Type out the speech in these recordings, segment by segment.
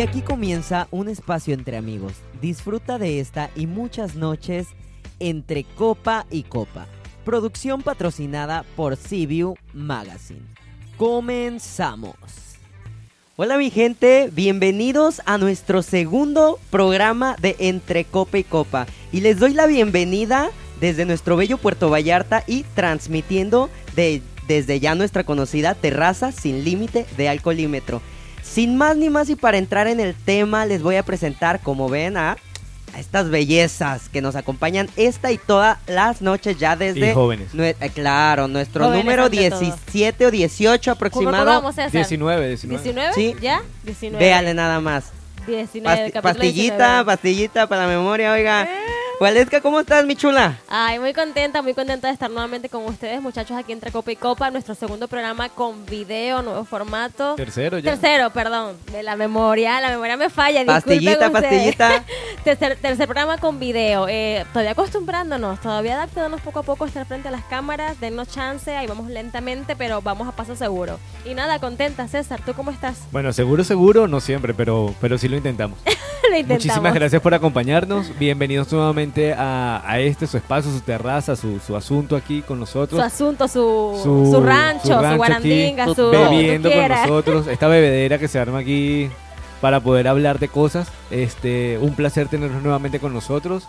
Y aquí comienza un espacio entre amigos. Disfruta de esta y muchas noches entre copa y copa. Producción patrocinada por CBU Magazine. Comenzamos. Hola mi gente, bienvenidos a nuestro segundo programa de Entre Copa y Copa. Y les doy la bienvenida desde nuestro bello Puerto Vallarta y transmitiendo de, desde ya nuestra conocida terraza sin límite de alcoholímetro. Sin más ni más y para entrar en el tema les voy a presentar, como ven, a, a estas bellezas que nos acompañan esta y todas las noches ya desde... Y jóvenes. nue- eh, claro, nuestro Jóvenes número ante todo. 17 o 18 ¿Cómo aproximado. vamos, César? 19, 19. ¿19? Sí. ¿Ya? 19. Véale nada más. 19, Pasti- capítulo pastillita, 19. pastillita para la memoria, oiga. Eh. Waleska, ¿cómo estás, mi chula? Ay, muy contenta, muy contenta de estar nuevamente con ustedes, muchachos, aquí entre Copa y Copa, nuestro segundo programa con video, nuevo formato. Tercero ya. Tercero, perdón, de la memoria, la memoria me falla, Pastillita, pastillita. tercer, tercer programa con video, eh, todavía acostumbrándonos, todavía adaptándonos poco a poco a estar frente a las cámaras, dennos chance, ahí vamos lentamente, pero vamos a paso seguro. Y nada, contenta, César, ¿tú cómo estás? Bueno, seguro, seguro, no siempre, pero, pero sí lo intentamos. Lo intentamos. Muchísimas gracias por acompañarnos. Bienvenidos nuevamente a, a este, su espacio, su terraza, su, su asunto aquí con Su nosotros. asunto, su, Su- su, rancho, su su, rancho guarandinga, aquí, su... bebiendo con nosotros. Esta bebedera que se arma aquí para poder hablar de cosas. Este, un placer tenerlos nuevamente con nosotros.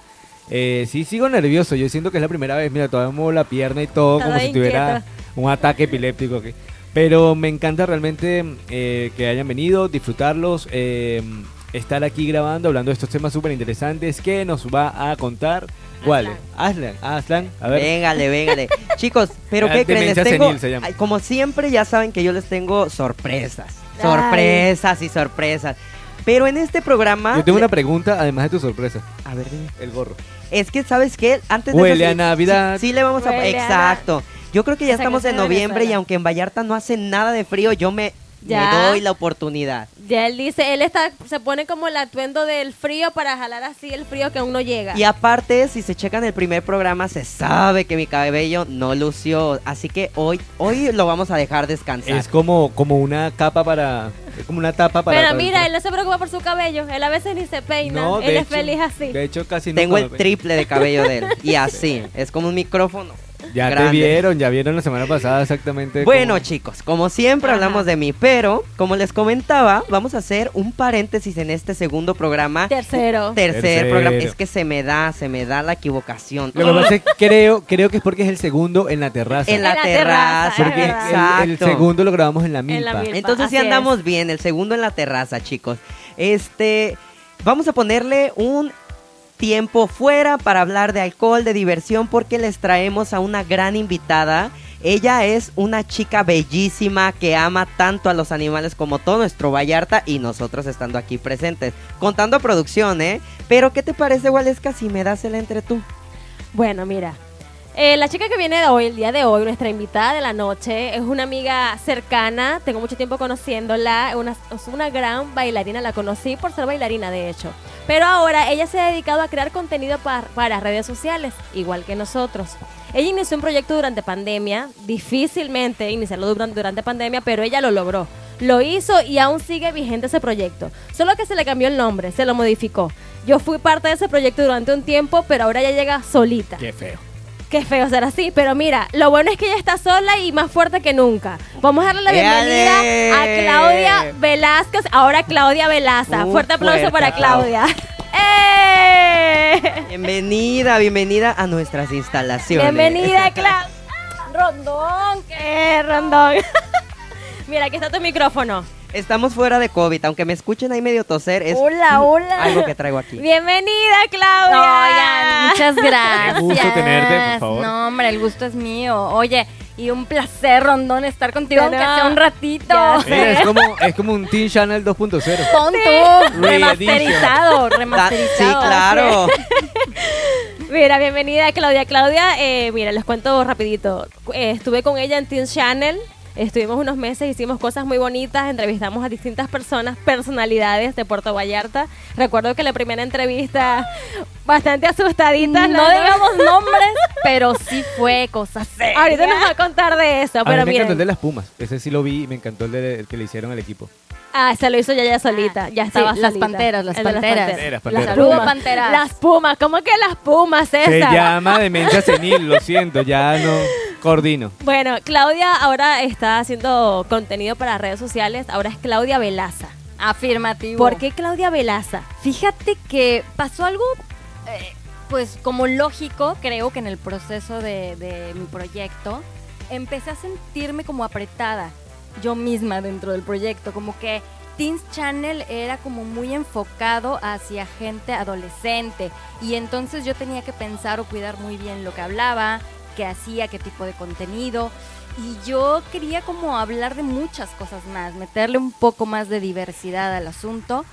Eh, sí, sigo nervioso. Yo siento que es la primera vez. Mira, todavía muevo la pierna y todo, como si tuviera inquieto. un ataque epiléptico. aquí. Pero me encanta realmente eh, que hayan venido, disfrutarlos, eh, estar aquí grabando, hablando de estos temas súper interesantes que nos va a contar. ¿Cuál? Aslan. Aslan, a ver. Véngale, véngale. Chicos, pero Ah, ¿qué creen? Les tengo, senil se llama. ay, como siempre, ya saben que yo les tengo sorpresas. Ay. Sorpresas y sorpresas. Pero en este programa... Yo tengo le- una pregunta, además de tu sorpresa. A ver, dime. El gorro. Es que, ¿sabes qué? Antes de Huele eso, a sí- Navidad. Sí, sí le vamos a... Huele a Exacto. Yo creo que ya estamos en noviembre y aunque en Vallarta no hace nada de frío, yo me, me Ya. doy la oportunidad. Ya él dice, él está, se pone como el atuendo del frío para jalar así el frío que aún no llega. Y aparte, si se checan el primer programa, se sabe que mi cabello no lució. Así que hoy, hoy lo vamos a dejar descansar. Es como, como una capa para. Es como una tapa para. Pero mira, él no se preocupa por su cabello, él a veces ni se peina, No, él es hecho- feliz así. De hecho, casi no. Tengo el triple de cabello de él. Y así, es como un micrófono. Ya te vieron, ya vieron la semana pasada exactamente. Bueno, cómo- chicos, como siempre Ajá. hablamos de mí, pero como les comentaba, vamos a hacer un paréntesis en este segundo programa. Tercero. Tercer Tercero. programa. Es que se me da, se me da la equivocación. Lo que pasa es que creo, creo que es porque es el segundo en la terraza. En la, En la terraza. terraza, es porque verdad. el, el Exacto. segundo lo grabamos en la milpa. En la milpa. Entonces sí andamos bien, el segundo en la terraza, chicos. Este, vamos a ponerle un tiempo fuera para hablar de alcohol, de diversión, porque les traemos a una gran invitada. Ella es una chica bellísima que ama tanto a los animales como todo nuestro Vallarta y nosotros estando aquí presentes. Contando producción, ¿eh? Pero ¿qué te parece, Waleska, si me das el entre tú? Bueno, mira. Eh, la chica que viene de hoy, el día de hoy, nuestra invitada de la noche, es una amiga cercana, tengo mucho tiempo conociéndola, una, es una gran bailarina, la conocí por ser bailarina de hecho, pero ahora ella se ha dedicado a crear contenido par- para redes sociales, igual que nosotros. Ella inició un proyecto durante pandemia, difícilmente iniciarlo durante, durante pandemia, pero ella lo logró. Lo hizo y aún sigue vigente ese proyecto. Solo que se le cambió el nombre, se lo modificó. Yo fui parte de ese proyecto durante un tiempo, pero ahora ya llega solita. Qué feo. Qué feo ser así, pero mira, lo bueno es que ella está sola y más fuerte que nunca. Vamos a darle la bienvenida a Claudia Velázquez, ahora Claudia Velaza. Fuerte aplauso fuerte para. Claudia. ¡Eh! Bienvenida, bienvenida a nuestras instalaciones. Bienvenida, Claudia. Rondón, qué rondón. Mira, aquí está tu micrófono. Estamos fuera de COVID, aunque me escuchen ahí medio toser, es Hola, hola. algo que traigo aquí. Bienvenida, Claudia. Oigan, muchas gracias. Qué gusto tenerte, por favor. No, hombre, el gusto es mío. Oye, y un placer, Rondón, estar contigo, aunque sea un ratito. Mira, es como, es como un Teen Channel 2.0. Pon tú, Reedition. remasterizado, Da- remasterizado. sí, claro. Mira, bienvenida Claudia. Claudia, eh, mira, les cuento rapidito. Eh, estuve con ella en Teen Channel. Estuvimos unos meses, hicimos cosas muy bonitas, entrevistamos a distintas personas, personalidades de Puerto Vallarta. Recuerdo que la primera entrevista, bastante asustaditas. No digamos nombres, pero sí fue cosa seria. Ahorita nos va a contar de eso, a pero mí me encantó el de las Pumas. Ese sí lo vi y me encantó el, de- el que le hicieron al equipo. Ah, se lo hizo ya ya solita. Ya estaba Sí, las solita. panteras, las El de panteras. Panteras, Las panteras. Saludos, pumas. panteras. Las pumas. ¿Cómo que las pumas, Se César? llama demencia senil, lo siento, ya no coordino. Bueno, Claudia ahora está haciendo contenido para redes sociales. Ahora es Claudia Velaza. Afirmativo. ¿Por qué Claudia Velaza? Fíjate que pasó algo, eh, pues como lógico, creo que en el proceso de, de mi proyecto, empecé a sentirme como apretada yo misma dentro del proyecto, como que Teens Channel era como muy enfocado hacia gente adolescente y entonces yo tenía que pensar o cuidar muy bien lo que hablaba, qué hacía, qué tipo de contenido. Y yo quería como hablar de muchas cosas más, meterle un poco más de diversidad al asunto.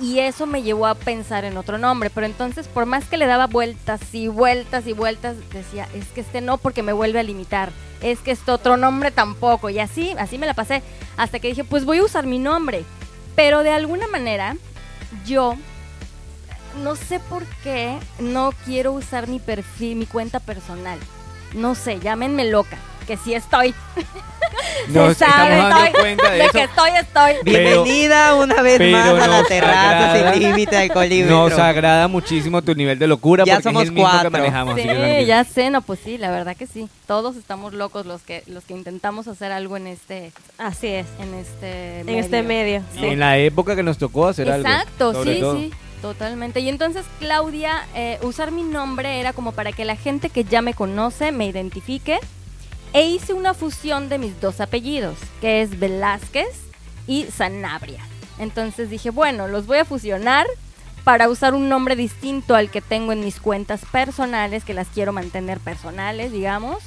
Y eso me llevó a pensar en otro nombre, pero entonces por más que le daba vueltas y vueltas y vueltas, decía, es que este no porque me vuelve a limitar, es que este otro nombre tampoco, y así, así me la pasé, hasta que dije, pues voy a usar mi nombre, pero de alguna manera yo no sé por qué no quiero usar mi perfil, mi cuenta personal, no sé, llámenme loca, que sí estoy, Nos sabe, estamos dando estoy- cuenta de de eso. que estoy, estoy. Pero- Bienvenida una vez pero más a la nos terraza agrada- sin límite de colímetro. Nos agrada muchísimo tu nivel de locura Ya porque somos es el mismo cuatro. que manejamos. así que Sí, tranquilo. ya sé, no, pues sí, la verdad que sí. Todos estamos locos los que los que intentamos hacer algo en este Así es. en este En este medio. En la época que nos tocó hacer algo. Exacto, sobre sí, todo. sí, totalmente. Y entonces Claudia, eh, usar mi nombre era como para que la gente que ya me conoce me identifique. E hice una fusión de mis dos apellidos, que es Velázquez y Sanabria. Entonces dije, bueno, los voy a fusionar para usar un nombre distinto al que tengo en mis cuentas personales, que las quiero mantener personales, digamos.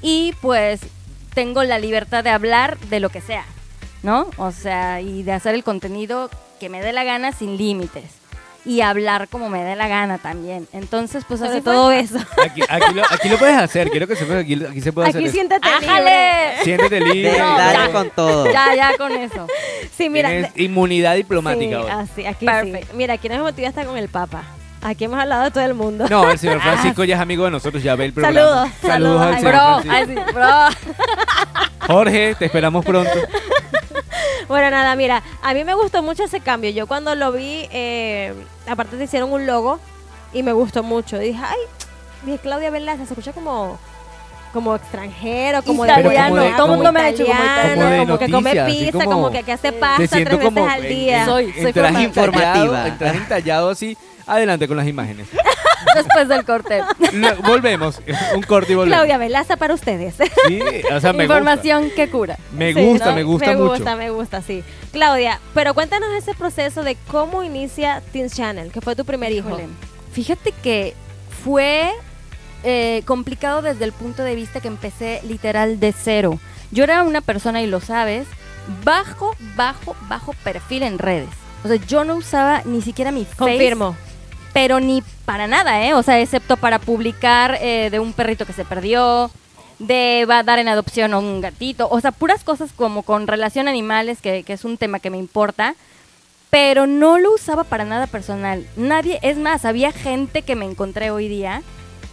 Y pues tengo la libertad de hablar de lo que sea, ¿no? O sea, y de hacer el contenido que me dé la gana sin límites. Y hablar como me dé la gana también. Entonces, pues fue. todo eso. Aquí, aquí lo, aquí lo puedes hacer. Quiero que sepas aquí, aquí se puede hacer. Aquí eso. siéntate libre. ¡Ájale! Siéntete libre. De- No, dale ya. con todo. Ya, ya con eso. Sí, mira. Tienes inmunidad diplomática sí, hoy. así, aquí Perfecto. sí. Mira, aquí nos motiva hasta con el Papa. Aquí hemos hablado de todo el mundo. No, el señor Francisco ya es amigo de nosotros, ya ve el programa. Saludos, Saludos saludos. al señor Bro, Francisco. ay, sí, bro. Jorge, te esperamos pronto. Bueno, nada, mira, a mí me gustó mucho ese cambio. Yo cuando lo vi, eh, aparte te hicieron un logo y me gustó mucho. Y dije, ay, dije Claudia Velázquez, se escucha como como extranjero, como Italiano, como de- todo el mundo me ha dicho como italiano, Como de como que come pizza, como- como que, que hace pasta tres como veces al día. en- Soy- en soy traje en traje entallado así. Adelante con las imágenes. Después del corte. Volvemos. Un corte y volvemos. Claudia Velaza para ustedes. Sí, o sea, me Información que cura. gusta. Me Sí, gusta, ¿no? me gusta me mucho. gusta, me gusta, sí. Claudia, pero cuéntanos ese proceso de cómo inicia Teens Channel, que fue tu primer hijo. Híjole, Fíjate que fue eh, complicado desde el punto de vista que empecé literal de cero. Yo era una persona, y lo sabes, bajo, bajo, bajo perfil en redes. O sea, yo no usaba ni siquiera mi face. Pero ni para nada, ¿eh? O sea, excepto para publicar eh, de un perrito que se perdió, de va a dar en adopción a un gatito. O sea, puras cosas como con relación a animales, que, que es un tema que me importa. Pero no lo usaba para nada personal. Nadie, es más, había gente que me encontré hoy día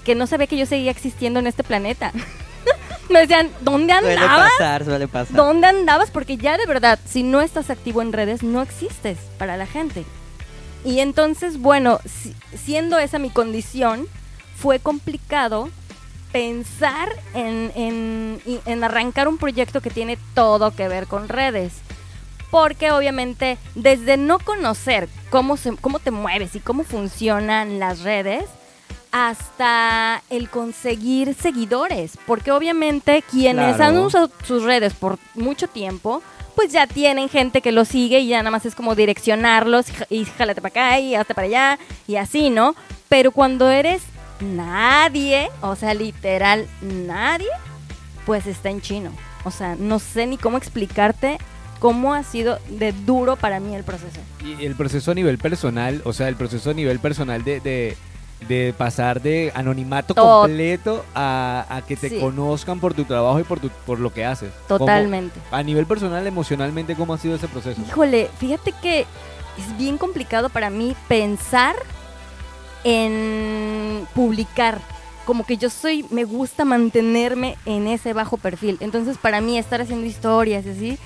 que no sabía que yo seguía existiendo en este planeta. me decían, ¿dónde Suele andabas? pasar, suele pasar. ¿Dónde andabas? Porque ya de verdad, si no estás activo en redes, no existes para la gente. Y entonces, bueno, si- siendo esa mi condición, fue complicado pensar en, en- en arrancar un proyecto que tiene todo que ver con redes. Porque obviamente desde no conocer cómo, se, cómo te mueves y cómo funcionan las redes, hasta el conseguir seguidores. Porque obviamente quienes Claro. han usado sus redes por mucho tiempo, pues ya tienen gente que los sigue y ya nada más es como direccionarlos y jálate para acá y hasta para allá y así, ¿no? Pero cuando eres nadie, o sea, literal nadie, pues está en chino. O sea, no sé ni cómo explicarte cómo ha sido de duro para mí el proceso. Y el proceso a nivel personal, o sea, el proceso a nivel personal de, de, de pasar de anonimato Tot- completo a, a que te Sí. conozcan por tu trabajo y por, tu, por lo que haces. ¿Cómo- Totalmente. a nivel personal, emocionalmente, ¿cómo ha sido ese proceso? Híjole, fíjate que es bien complicado para mí pensar en publicar. Como que yo soy, me gusta mantenerme en ese bajo perfil. Entonces, para mí, estar haciendo historias y así,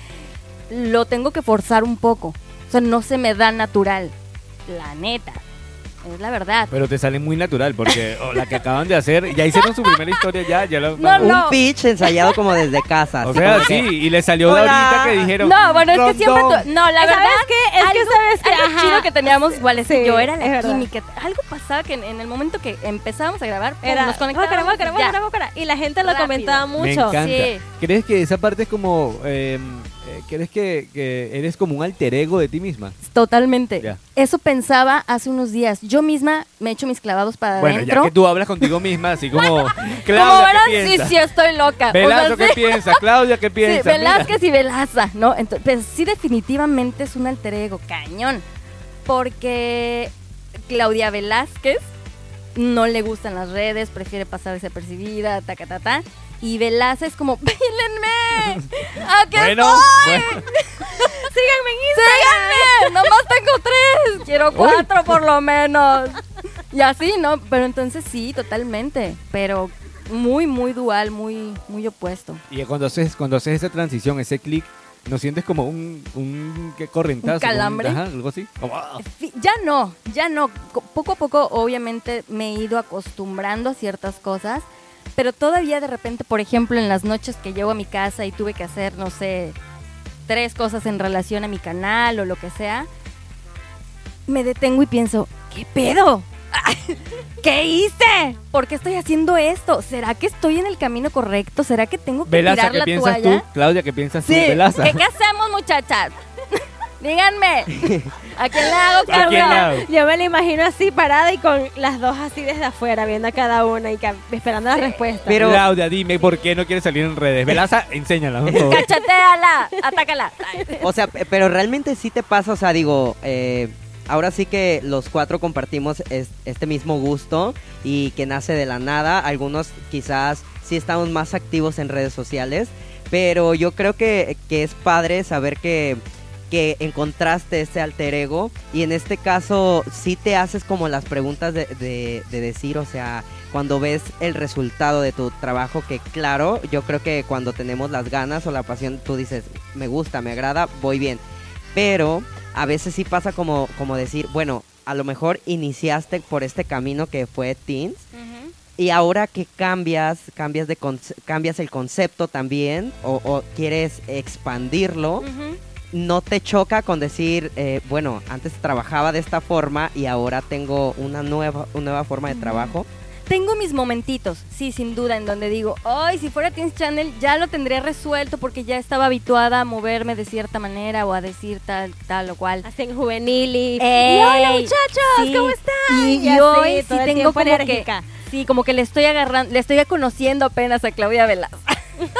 lo tengo que forzar un poco. O sea, no se me da natural. La neta. Es la verdad. Pero te sale muy natural porque oh, la que acaban de hacer, ya hicieron su primera historia, ya, ya lo. No, no. Un pitch ensayado como desde casa. O sea, sí, que, y le salió de Hola. ahorita que dijeron. No, bueno, es que siempre... Tu- No, la ¿Sabes verdad... Es que algo- sabes que, algo chido que teníamos igual ese Sí, yo era es la verdad. química. Algo pasaba que en, en el momento que empezábamos a grabar, pum, Era nos conectábamos. ya. guácara, guácara. Y la gente lo Rápido. comentaba Me mucho. encanta. Sí. ¿Crees que esa parte es como. eh, eh, ¿Crees que, que eres como un alter ego de ti misma? Totalmente. Eso pensaba hace unos días. Yo misma me he hecho mis clavados para Bueno, adentro. ya que tú hablas contigo misma, así como. Como Claudia, ¿qué sí, sí, estoy loca. O sea, Velazo, ¿qué sí. piensa? Claudia, ¿qué Sí, piensa? Mira. Velázquez y Velaza, ¿no? Entonces, pues, sí, definitivamente es un alter ego, cañón. Porque Claudia Velázquez no le gustan las redes, prefiere pasar desapercibida, ta, ta, ta, ta. Y Velaza es como, ¡báilenme! ¡Aquí Bueno, estoy! bueno. Síganme en Instagram. ¡Síganme! ¡Nomás tengo tres! Quiero cuatro por lo menos. Y así, ¿no? Pero entonces sí, totalmente. Pero muy, muy dual, muy, muy opuesto. Y cuando haces, cuando haces esa transición, ese clic, ¿no sientes como un, un ¿qué, correntazo? ¿Un calambre? ajá, algo así. Como, ah. Ya no, ya no. Co- Poco a poco, obviamente, me he ido acostumbrando a ciertas cosas, pero todavía de repente, por ejemplo, en las noches que llego a mi casa y tuve que hacer, no sé, tres cosas en relación a mi canal o lo que sea, me detengo y pienso, ¿qué pedo? ¿Qué hice? ¿Por qué estoy haciendo esto? ¿Será que estoy en el camino correcto? ¿Será que tengo que Velaza, tirar ¿qué la piensas toalla? tú? Claudia, ¿qué piensas tú? Sí. Velaza. ¿Qué, qué hacemos, muchachas? Díganme. ¿A quién le hago ¿A quién le caso? hago? Yo me la imagino así parada y con las dos así desde afuera, viendo a cada una y esperando la respuesta. Pero- Claudia, dime por qué no quieres salir en redes. Velaza, enséñala. Cacheteala, atácala. O sea, pe- pero realmente sí te pasa, o sea, digo, eh, ahora sí que los cuatro compartimos es- este mismo gusto y que nace de la nada. Algunos quizás sí estamos más activos en redes sociales, pero yo creo que, que es padre saber que, que encontraste ese alter ego y en este caso sí te haces como las preguntas de, de- de decir, o sea, cuando ves el resultado de tu trabajo, que claro, yo creo que cuando tenemos las ganas o la pasión, tú dices, me gusta, me agrada, voy bien. Pero a veces sí pasa como, como decir, bueno, a lo mejor iniciaste por este camino que fue Teens y ahora que cambias, cambias, de cambias el concepto también o, o quieres expandirlo. No te choca con decir, eh, bueno, antes trabajaba de esta forma y ahora tengo una nueva, una nueva forma de trabajo. Tengo mis momentitos, sí, sin duda, en donde digo, ay, si fuera Teens Channel ya lo tendría resuelto porque ya estaba habituada a moverme de cierta manera o a decir tal, tal o cual. Así en juvenil y... Ey, y hola muchachos, sí. ¿cómo están? Y, Y hoy sí todo el tengo como que, sí, como que le estoy agarrando, le estoy conociendo apenas a Claudia Velasco.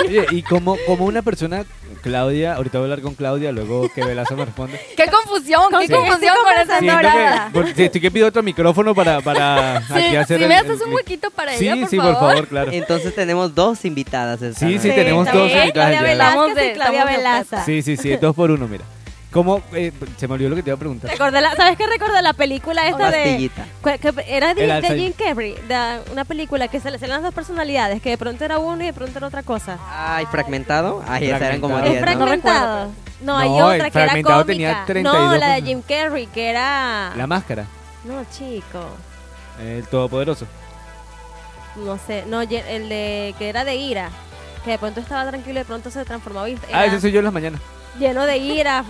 Oye, y como, como una persona, Claudia, ahorita voy a hablar con Claudia, luego que Velaza me responde. ¡Qué confusión! ¡Qué Sí. confusión con esa Siento dorada! que, por- sí, estoy que pido otro micrófono para, para Sí, aquí hacer si el- me el haces un huequito para Sí, ella, por sí, favor. por favor, claro. Entonces tenemos dos invitadas. esta Sí, sí, noche. tenemos está dos bien, invitadas Claudia ya. Estamos Velázquez de- y Claudia estamos de Velaza. Sí, sí, sí, dos por uno, mira. ¿Cómo? eh, se me olvidó lo que te iba a preguntar. Recordé la- ¿Sabes qué recordé la película esta de... Cu- que era de. Jim Carrey, de una película que se le le dan dos personalidades, que de pronto era uno y de pronto era otra cosa. Ay, fragmentado. Ay, esas eran como Fragmentado. Es 10, ¿no? fragmentado. No, hay No, el otra que era fragmentado cómica. tenía 32 no, la de. Jim Carrey, que era... La máscara, No, chico. el todopoderoso. No sé, no, el de que era de ira. Que de pronto estaba tranquilo y de pronto se transformaba Ah, era ese soy yo en las mañanas. Lleno de ira.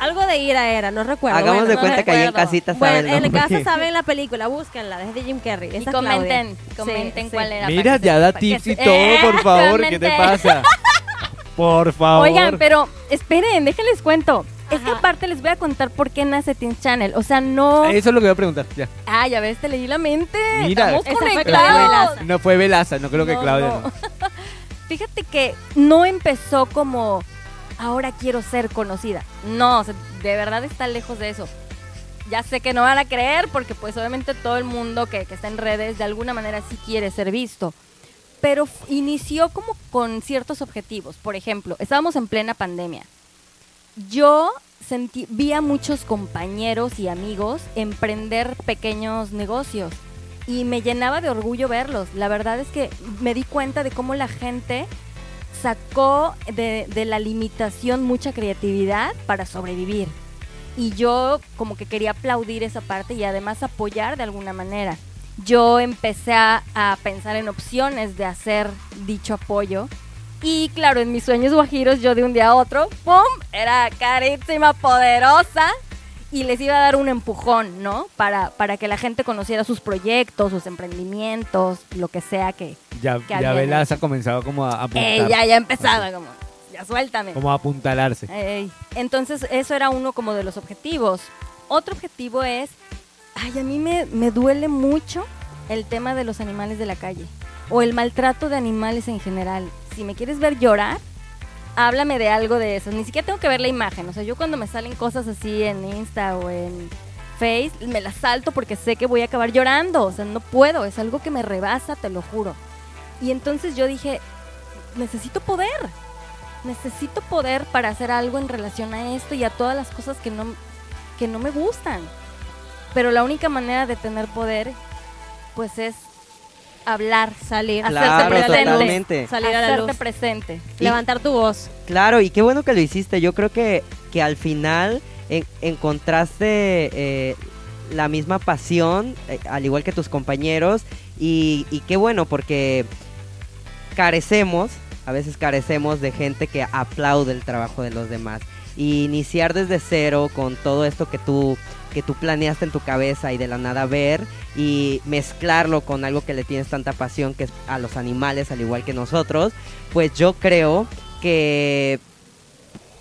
Algo de ira era, no recuerdo. Hagamos Bueno, de no cuenta que ahí en recuerdo. casita saben Bueno, en casa saben la película, búsquenla, es de Jim Carrey. Y comenten, Claudia. comenten Sí, cuál sí. era. Mira, ya da tips y se- todo, ¡Eh! por favor, ¿qué te pasa? Por favor. Oigan, pero esperen, déjenles cuento. Es que Ajá. aparte les voy a contar por qué nace Teen Channel. O sea, no. Eso es lo que voy a preguntar, ya. Ah, ya ves, te leí la mente. Mira. Estamos fue conectados. Claudia Velaza. No fue Velaza, no creo que Claudia. no. no. Fíjate que no empezó como ahora quiero ser conocida. No, de verdad está lejos de eso. Ya sé que no van a creer porque pues obviamente todo el mundo que, que está en redes de alguna manera sí quiere ser visto. Pero inició como con ciertos objetivos. Por ejemplo, estábamos en plena pandemia. Yo sentí, vi a muchos compañeros y amigos emprender pequeños negocios y me llenaba de orgullo verlos. La verdad es que me di cuenta de cómo la gente sacó de, de la limitación mucha creatividad para sobrevivir. Y yo como que quería aplaudir esa parte y además apoyar de alguna manera. Yo empecé a, a pensar en opciones de hacer dicho apoyo. Y claro, en mis sueños guajiros yo de un día a otro, ¡pum! Era carísima, poderosa y les iba a dar un empujón, ¿no? Para, para que la gente conociera sus proyectos, sus emprendimientos, lo que sea que... Ya, que ya Velas ha comenzado como a apuntar. ¡Ey, ya, ya empezaba! Como, ya suéltame. Como a apuntalarse. Entonces, eso era uno como de los objetivos. Otro objetivo es, ay, a mí me, me duele mucho el tema de los animales de la calle o el maltrato de animales en general. Si me quieres ver llorar, háblame de algo de eso. Ni siquiera tengo que ver la imagen. O sea, yo cuando me salen cosas así en Insta o en Face, me las salto porque sé que voy a acabar llorando. O sea, no puedo. Es algo que me rebasa, te lo juro. Y entonces yo dije, necesito poder. Necesito poder para hacer algo en relación a esto y a todas las cosas que no, que no me gustan. Pero la única manera de tener poder, pues es hablar, Salir, Claro, hacerte presente, totalmente. salir a la hacerte luz, presente. Y- levantar tu voz. Claro, y qué bueno que lo hiciste. Yo creo que, que al final en- encontraste eh, la misma pasión, eh, al igual que tus compañeros. Y, y qué bueno, porque carecemos, a veces carecemos de gente que aplaude el trabajo de los demás. Y iniciar desde cero con todo esto que tú, que tú planeaste en tu cabeza y de la nada ver y mezclarlo con algo que le tienes tanta pasión que es a los animales al igual que nosotros, pues yo creo que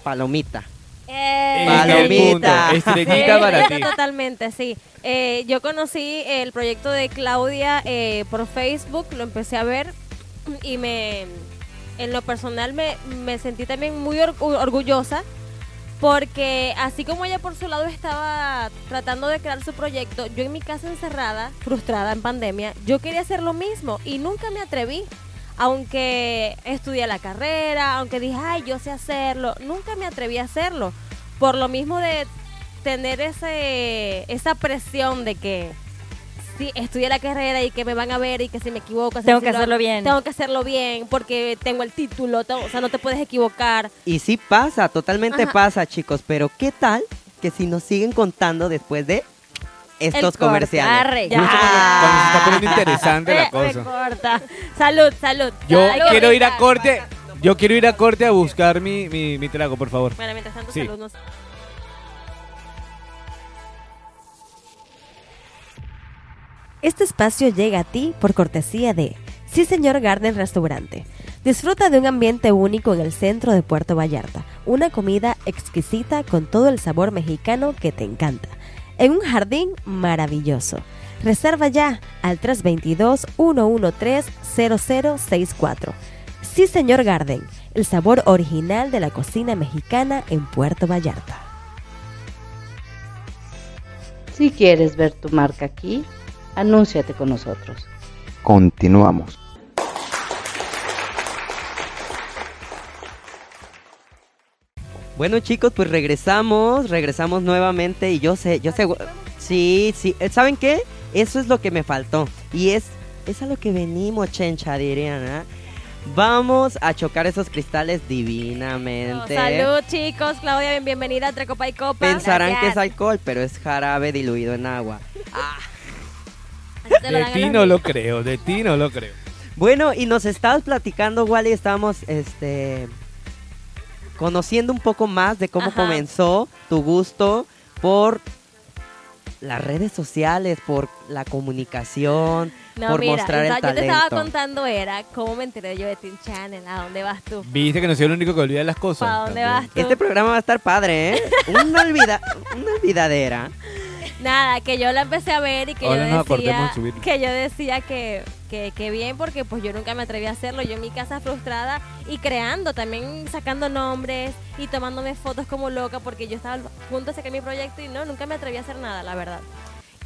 palomita. Eh, Este Palomita. Estrellita Sí, para ti. Totalmente, sí. Eh, yo conocí el proyecto de Claudia eh, por Facebook, lo empecé a ver y me, en lo personal me, me sentí también muy or- orgullosa porque así como ella por su lado estaba tratando de crear su proyecto, yo en mi casa encerrada, frustrada en pandemia, yo quería hacer lo mismo y nunca me atreví. Aunque estudié la carrera, aunque dije, ay, yo sé hacerlo, nunca me atreví a hacerlo. Por lo mismo de tener ese, esa presión de que si estudié la carrera y que me van a ver y que si me equivoco, Tengo si que hacerlo bien. Tengo que hacerlo bien porque tengo el título, tengo- o sea, no te puedes equivocar. Y sí pasa, totalmente Ajá. pasa, chicos, pero ¿qué tal que si nos siguen contando después de estos corte, comerciales? arre, ya. cuando, cuando se está poniendo interesante la me cosa. corta. Salud, salud. Yo qué quiero ir a corte. Yo quiero ir a corte a buscar mi, mi, mi trago, por favor. Bueno, mientras tanto, Sí. salud. no Este espacio llega a ti por cortesía de Sí Señor Garden Restaurante. Disfruta de un ambiente único en el centro de Puerto Vallarta, una comida exquisita con todo el sabor mexicano que te encanta, en un jardín maravilloso. Reserva ya al 322-113-0064. Sí Señor Garden, el sabor original de la cocina mexicana en Puerto Vallarta. Si quieres ver tu marca aquí, anúnciate con nosotros. Continuamos. Bueno, chicos, pues regresamos, regresamos nuevamente y yo sé, yo sé, sí, sí, eh, ¿saben qué? Eso es lo que me faltó y es, es a lo que venimos, chencha, dirían, ¿ah? Vamos a chocar esos cristales divinamente. Salud, chicos. Claudia, bien- bienvenida entre copa y copa. Pensarán que es alcohol, pero es jarabe diluido en agua. Lo De a ti no lo creo, de ti no lo creo. Bueno, y nos estabas platicando, Wally, estábamos este conociendo un poco más de cómo Ajá. comenzó tu gusto por las redes sociales, por la comunicación, No, por mira, mostrar el o sea, yo te estaba talento. contando era cómo me enteré yo de Teen Channel, ¿a dónde vas tú? Viste que no soy el único que olvida las cosas. ¿Para dónde También. vas tú? Este programa va a estar padre, ¿eh? Una, olvida una olvidadera. Nada, que yo la empecé a ver y que Ahora yo decía que yo decía que, que, que bien porque pues yo nunca me atreví a hacerlo, yo en mi casa frustrada y creando, también sacando nombres y tomándome fotos como loca porque yo estaba a punto de sacar mi proyecto y no, nunca me atreví a hacer nada, la verdad.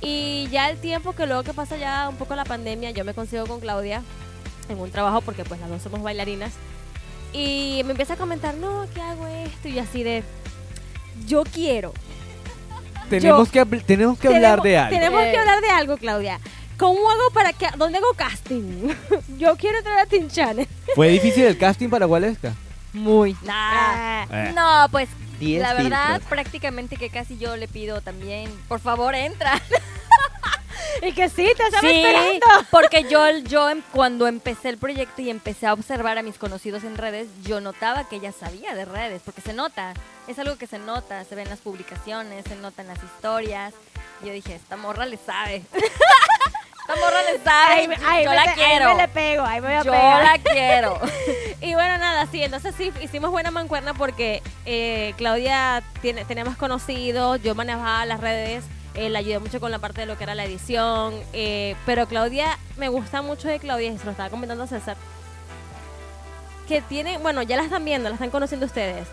Y ya el tiempo que luego que pasa ya un poco la pandemia, yo me consigo con Claudia en un trabajo porque pues las dos somos bailarinas y me empieza a comentar, no, ¿qué hago esto? Y así de, yo quiero, Tenemos que, tenemos que hablar tenemos- de algo. Tenemos Eh. que hablar de algo, Claudia. ¿cómo hago para que, dónde hago casting? Yo quiero entrar a Teen Channel. ¿Fue difícil el casting para Waleska? Muy. Nah. Eh. No, pues Diez la verdad, filtros. prácticamente que casi yo le pido también, por favor, entra. Y que sí, te estaba Sí, esperando. porque yo, yo em- cuando empecé el proyecto y empecé a observar a mis conocidos en redes, yo notaba que ella sabía de redes, porque se nota, es algo que se nota, se ve en las publicaciones, se nota en las historias. Y yo dije, esta morra le sabe. esta morra le sabe. Yo la quiero. Ahí me le pego, ahí me voy a yo pegar. la quiero. Y bueno, nada, sí, entonces sí, hicimos buena mancuerna porque eh, Claudia tiene, tenía más conocidos, yo manejaba las redes, eh, le ayudé mucho con la parte de lo que era la edición, eh, pero Claudia, me gusta mucho de Claudia, y se lo estaba comentando a César, que tiene, bueno, ya la están viendo, la están conociendo ustedes,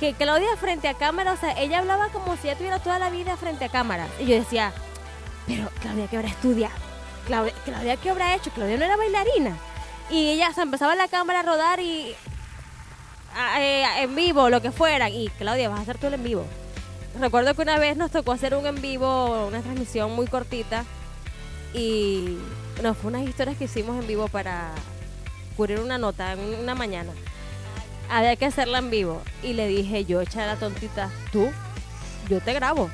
que Claudia frente a cámara, o sea, ella hablaba como si ella tuviera toda la vida frente a cámara. Y yo decía, pero Claudia, ¿qué habrá estudiado? Claudia, Claudia, ¿qué habrá hecho? Claudia no era bailarina. Y ella, o sea, empezaba la cámara a rodar y eh, en vivo, lo que fuera. Y Claudia, vas a hacer tú el en vivo. Recuerdo que una vez nos tocó hacer un en vivo, una transmisión muy cortita. Y no, fue unas historias que hicimos en vivo para cubrir una nota en una mañana. Había que hacerla en vivo. Y le dije yo, echa la tontita, tú, yo te grabo.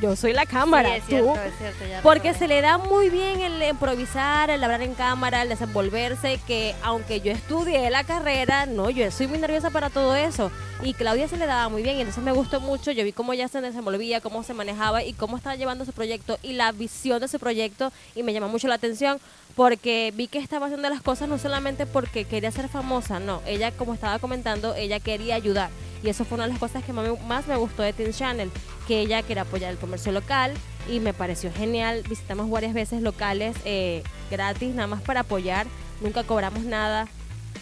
Yo soy la cámara, Sí, es tú. cierto, es cierto, ya Porque se le da muy bien el improvisar, el hablar en cámara, el desenvolverse, que aunque yo estudié la carrera, no, yo soy muy nerviosa para todo eso. Y Claudia se le daba muy bien, y entonces me gustó mucho, yo vi cómo ella se desenvolvía, cómo se manejaba y cómo estaba llevando su proyecto y la visión de su proyecto, y me llamó mucho la atención porque vi que estaba haciendo las cosas no solamente porque quería ser famosa, no, ella como estaba comentando, ella quería ayudar. Y eso fue una de las cosas que más me, gustó de Teen Channel, que ella quería apoyar el comercio local y me pareció genial. Visitamos varias veces locales eh, gratis, nada más para apoyar. Nunca cobramos nada.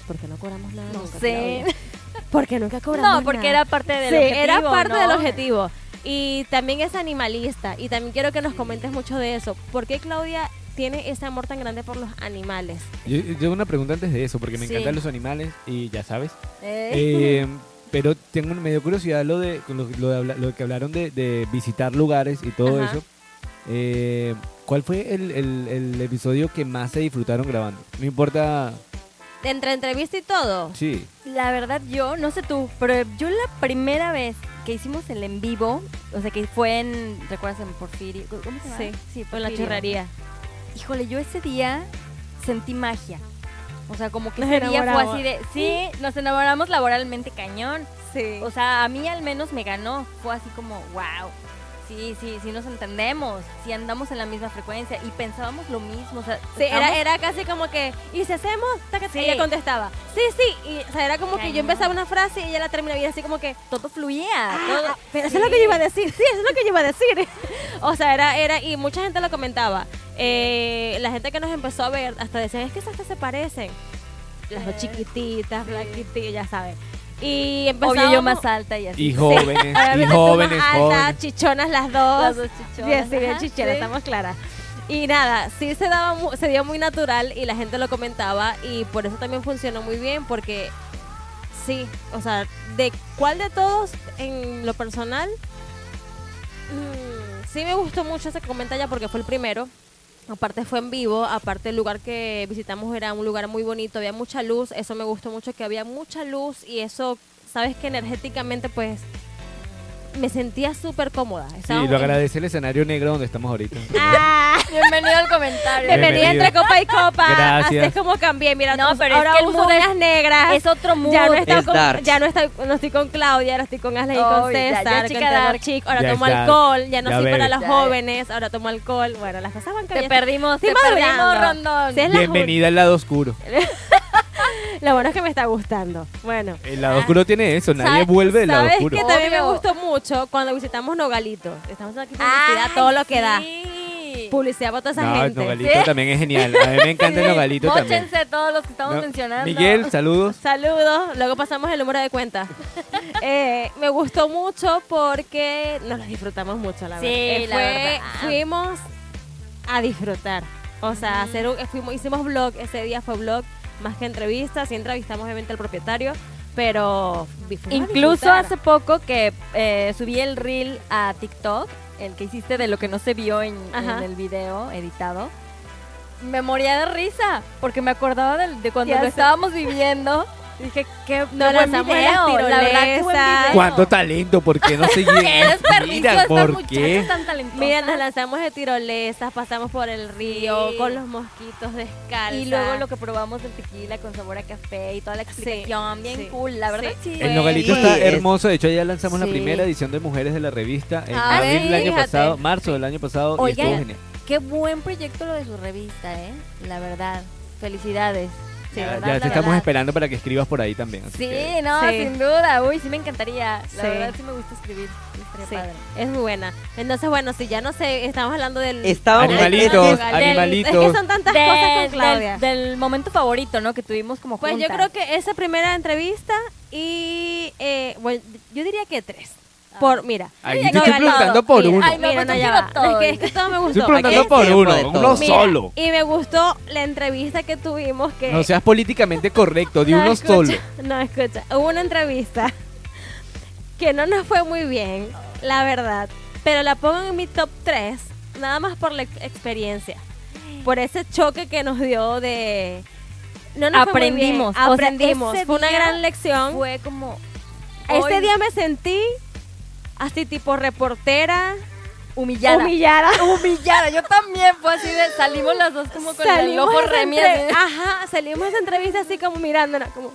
¿Por qué no cobramos nada? No nunca, sé. Porque nunca cobramos No, porque nada. era parte del Sí, objetivo. era parte ¿no? del objetivo. Y también es animalista. Y también quiero que nos comentes mucho de eso. ¿Por qué Claudia tiene ese amor tan grande por los animales? Yo, yo una pregunta antes de eso, porque me Sí. encantan los animales y ya sabes. Eh, Eh, pero tengo me dio curiosidad lo de con lo, lo de lo que hablaron de, de visitar lugares y todo Ajá. eso. Eh, ¿Cuál fue el, el- el episodio que más se disfrutaron grabando? No importa, Entre entrevista y todo. sí. La verdad yo, no sé tú, pero yo la primera vez que hicimos el en vivo, o sea que fue en, ¿recuerdas en Porfirio? ¿Cómo se llama? Sí, sí Con la Porfirio. Híjole, yo ese día sentí magia. O sea, como que Nos ese día fue así de, sí, nos enamoramos laboralmente cañón. Sí. O sea, a mí al menos me ganó. Fue así como, wow. Sí, sí, sí nos entendemos. Sí andamos en la misma frecuencia y pensábamos lo mismo. O sea, Sí, era, era casi como que, ¿y si hacemos? Sí. Ella contestaba, sí, sí. Y, o sea, era como que yo empezaba una frase y ella la terminaba y así como que, todo fluía. ah, todo- pero eso es lo que yo iba a decir, sí, eso es lo que yo iba a decir. o sea, era, era, y mucha gente lo comentaba. Eh, la gente que nos empezó a ver hasta decían, es que esas se parecen. Las dos chiquititas, sí. blanquititas, ya sabes. Y empezamos... Obvio yo más alta y así. Y jóvenes, y Obviamente tú jóvenes, más alta, jóvenes. chichonas las dos. Las dos chichonas, sí, bien ajá, chicheras, sí. estamos claras. Y nada, sí se daba mu- se dio muy natural y la gente lo comentaba y por eso también funcionó muy bien porque sí, o sea, de cuál de todos en lo personal mm, sí me gustó mucho ese que comenta ya porque fue el primero. Aparte fue en vivo, aparte el lugar que visitamos era un lugar muy bonito, había mucha luz, eso me gustó mucho que había mucha luz y eso, sabes que energéticamente pues me sentía súper cómoda. Sí, Estábamos lo agradece el escenario negro donde estamos ahorita. Ah, Bienvenido al comentario. bienvenida Bienvenido. entre copa y copa. Gracias. Así es como cambié. Mira, No, pero es ahora que el uso es- uñas negras. Es otro mood. ya no, está Es con, ya no, está, no estoy con Claudia, ahora estoy con Ashley y Oh, con ya- ya César. chica dark. chic, ahora Ya tomo es alcohol, ya no Ya soy para los Ya. jóvenes, ahora tomo alcohol. Bueno, las cosas van Te cambiando. perdimos, Sí, te perdimos. Rondón. Sí, es Bienvenida al lado oscuro. Lo bueno es que me está gustando. Bueno. El lado oscuro tiene eso, nadie ¿Sabes- vuelve del lado ¿Sabes oscuro. que también me gustó mucho cuando visitamos Nogalito? Estamos aquí Ay, publicidad, todo lo que da. sí. Publicidad para toda esa No, el gente. Nogalito ¿Sí? también es genial. A mí me encanta el Nogalito también. móchense todos los que estamos No, mencionando. Miguel, saludos. Saludos, luego pasamos el número de cuenta. Eh, me gustó mucho porque nos lo disfrutamos mucho, la Sí, verdad. Eh, la fue- verdad. Fuimos a disfrutar. O sea, Ujú. hacer un- fuimos, hicimos blog, ese día fue blog, más que entrevistas, y entrevistamos obviamente al propietario, pero Incluso hace poco que eh, subí el reel a TikTok, el que hiciste de lo que no se vio en, el video editado. me moría de risa porque me acordaba de, cuando lo estábamos viviendo. Dije, qué, No qué las video, la verdad, qué buen tirolesas. video. ¿Cuánto talento? ¿Por qué no se Qué Mira, desperdicio ¿por qué? tan talentosas. Mira, nos lanzamos de tirolesas, pasamos por el río Sí. con los mosquitos descalzos. Y luego lo que probamos del tequila con sabor a café y toda la explicación, bien sí, cool, la verdad sí. sí. El nogalito Sí, está es- hermoso. De hecho, ya lanzamos la Sí. primera edición de Mujeres de la revista en Ah, abril sí, del año pasado, marzo del año pasado, y Oigan, estuvo genial. Qué buen proyecto lo de su revista, ¿eh? La verdad. Felicidades. Sí, ya te estamos esperando para que escribas por ahí también. así Sí, que- no, Sí. sin duda. Uy, sí me encantaría. La Sí. verdad sí me gusta escribir. Sí, padre. es muy buena. Entonces, bueno, si ya no sé, estamos hablando del... Estábamos- Animalitos, del- animalitos. Es que son tantas cosas con del- Claudia. Del, momento favorito, ¿no? Que tuvimos como Pues yo juntas. creo que esa primera entrevista y, eh, bueno, yo diría que tres. Por, mira. Ahí no, estoy preguntando todo. por Mira, uno. Ay, mira, no, ya quiero va. todo. Es que, es que todo me gustó. Estoy preguntando por uno, uno. Mira, solo. Y me gustó la entrevista que tuvimos que... No seas políticamente correcto, de No, uno escucha, solo. No, escucha. Hubo una entrevista que no nos fue muy bien, la verdad. Pero la pongo en mi top 3, nada más por la ex- experiencia. Por ese choque que nos dio de... No nos fue muy bien. Aprendimos. O sea, Aprendimos. ese fue una gran lección. Fue como... Ese hoy- día me sentí así tipo reportera. Humillada. Humillada. Humillada. Yo también fue así de... Salimos las dos como con el Salimos ojo de esa remi. entre- así. Ajá, salimos de entrevista así como mirándonos, como,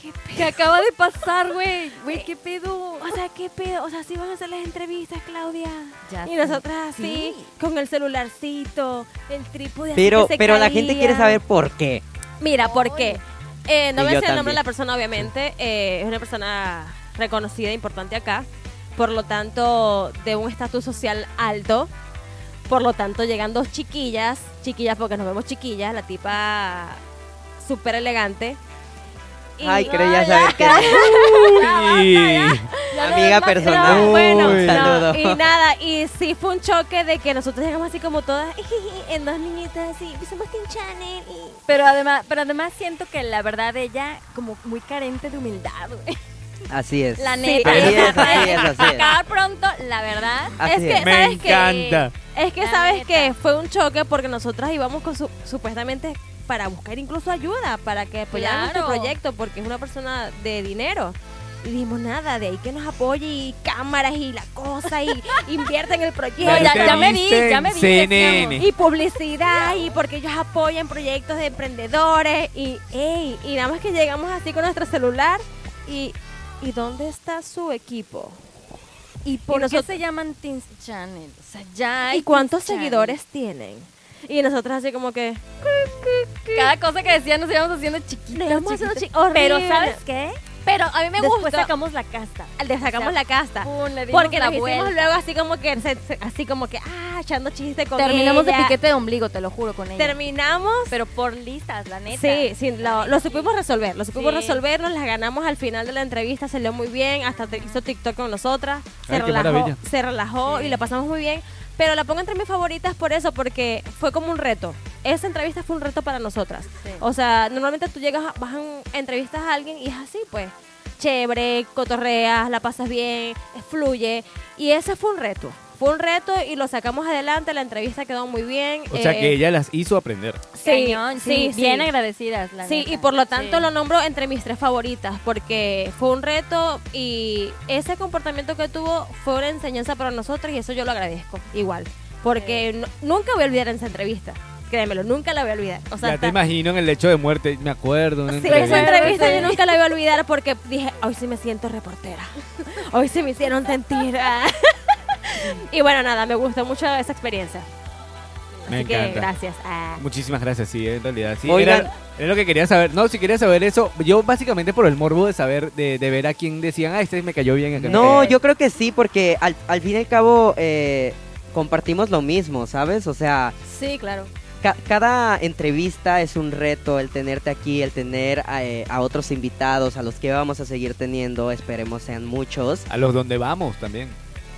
¿qué pedo? ¿Qué acaba de pasar, güey? Güey, ¿qué pedo? O sea, ¿qué pedo? O sea, sí van a hacer las entrevistas, Claudia. Ya y sé. nosotras así, Sí. con el celularcito, el trípode así Pero, que se pero la gente quiere saber por qué. Mira, ¿por qué? Eh, no yo decir el nombre de la persona, obviamente. eh, es una persona reconocida e importante acá. Por lo tanto, de un estatus social alto. Por lo tanto, llegan dos chiquillas. Chiquillas porque nos vemos chiquillas. La tipa súper elegante. Y- Ay, creía saber que Uy. amiga personal. no, bueno, Uy. no, Saludo. y nada, y sí fue un choque de que nosotros llegamos así como todas, en dos niñitas así, somos Teen Channel. y- Pero además, pero además siento que la verdad ella como muy carente de humildad, güey. Así es. La Sí, neta. así sea, es, así es, así es. Sacar pronto, la verdad. Así es que, es. Me ¿sabes qué? encanta. Es que, La ¿sabes que Fue un choque porque nosotras íbamos con su- supuestamente para buscar incluso ayuda, para que apoyara nuestro Claro. proyecto, porque es una persona de dinero. Y dijimos, nada, de ahí que nos apoye y cámaras y la cosa y invierte en el proyecto. ya- me vi, ya me vi, CNN. y publicidad y porque ellos apoyan proyectos de emprendedores y ey, y nada más que llegamos así con nuestro celular y ¿y dónde está su equipo? ¿Y por qué nosotros- se llaman Teens Channel? O sea, ya hay ¿Y cuántos Teens Channel. seguidores tienen? Y nosotros así como que Cada cosa que decían nos íbamos haciendo chiquitos. Nos íbamos haciendo chiquitos. chi- Pero. ¿sabes qué? Pero a mí me Después gustó sacamos la casta. le sacamos o sea, la casta Pum, le dimos porque la nos hicimos luego así como que se- se- así como que ah echando chiste con Terminamos de ella. piquete de ombligo, te lo juro, con ella. terminamos Pero por listas, la neta. Sí, sí, lo, lo supimos resolver, lo supimos Sí. resolver, nos las ganamos al final de la entrevista, salió muy bien, hasta te hizo TikTok con nosotras, se Ay, qué relajó, maravilla. se relajó y la pasamos muy bien, pero la pongo entre mis favoritas por eso, porque fue como un reto. Esa entrevista fue un reto para nosotras. Sí. O sea, normalmente tú llegas, a- vas a entrevistas a alguien y es así, pues, chévere, cotorreas, la pasas bien, fluye, y ese fue un reto. Fue un reto y lo sacamos adelante, la entrevista quedó muy bien. O sea eh, que ella las hizo aprender. sí, Cañón, sí, sí, bien sí. agradecidas, la Sí, neta. y por lo tanto Sí. lo nombro entre mis tres favoritas porque fue un reto y ese comportamiento que tuvo fue una enseñanza para nosotros y eso yo lo agradezco igual. Porque nu- nunca voy a olvidar esa entrevista. Créemelo, nunca la voy a olvidar. O sea, ya te imagino en el lecho de muerte, me acuerdo. una Sí, entrevista. esa entrevista Sí. yo nunca la voy a olvidar porque dije, hoy sí me siento reportera. Hoy sí me hicieron sentir. Ah". y bueno, nada, me gustó mucho esa experiencia. Me Así que encanta. gracias. Ah. Muchísimas gracias, sí, en realidad. Sí, Oigan. era, era lo que quería saber. No, si quería saber eso, yo básicamente por el morbo de saber, de, de ver a quién decían, ah, este me cayó bien. acá me No, cayó bien". yo creo que sí, porque al, al fin y al cabo eh, compartimos lo mismo, ¿sabes? O sea, Sí, claro. ca- cada entrevista es un reto, el tenerte aquí, el tener eh, a otros invitados, a los que vamos a seguir teniendo, esperemos sean muchos. A los donde vamos también.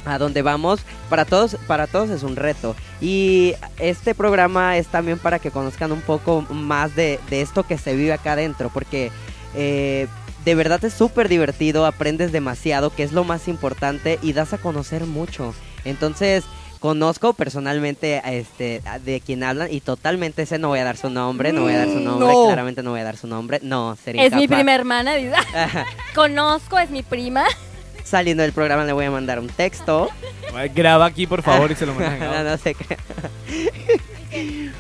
A donde vamos, para todos, para todos es un reto. Y este programa es también para que conozcan un poco más de, de esto que se vive acá adentro, porque eh, de verdad es súper divertido, aprendes demasiado, que es lo más importante, y das a conocer mucho. Entonces, conozco personalmente este de quien hablan y totalmente ese no voy a dar su nombre, no voy a dar su nombre, no. claramente no voy a dar su nombre. No, sería Es mi prima hermana. Conozco, es mi prima. Saliendo del programa le voy a mandar un texto. Graba aquí, por favor, y se lo mandas en no, no sé qué.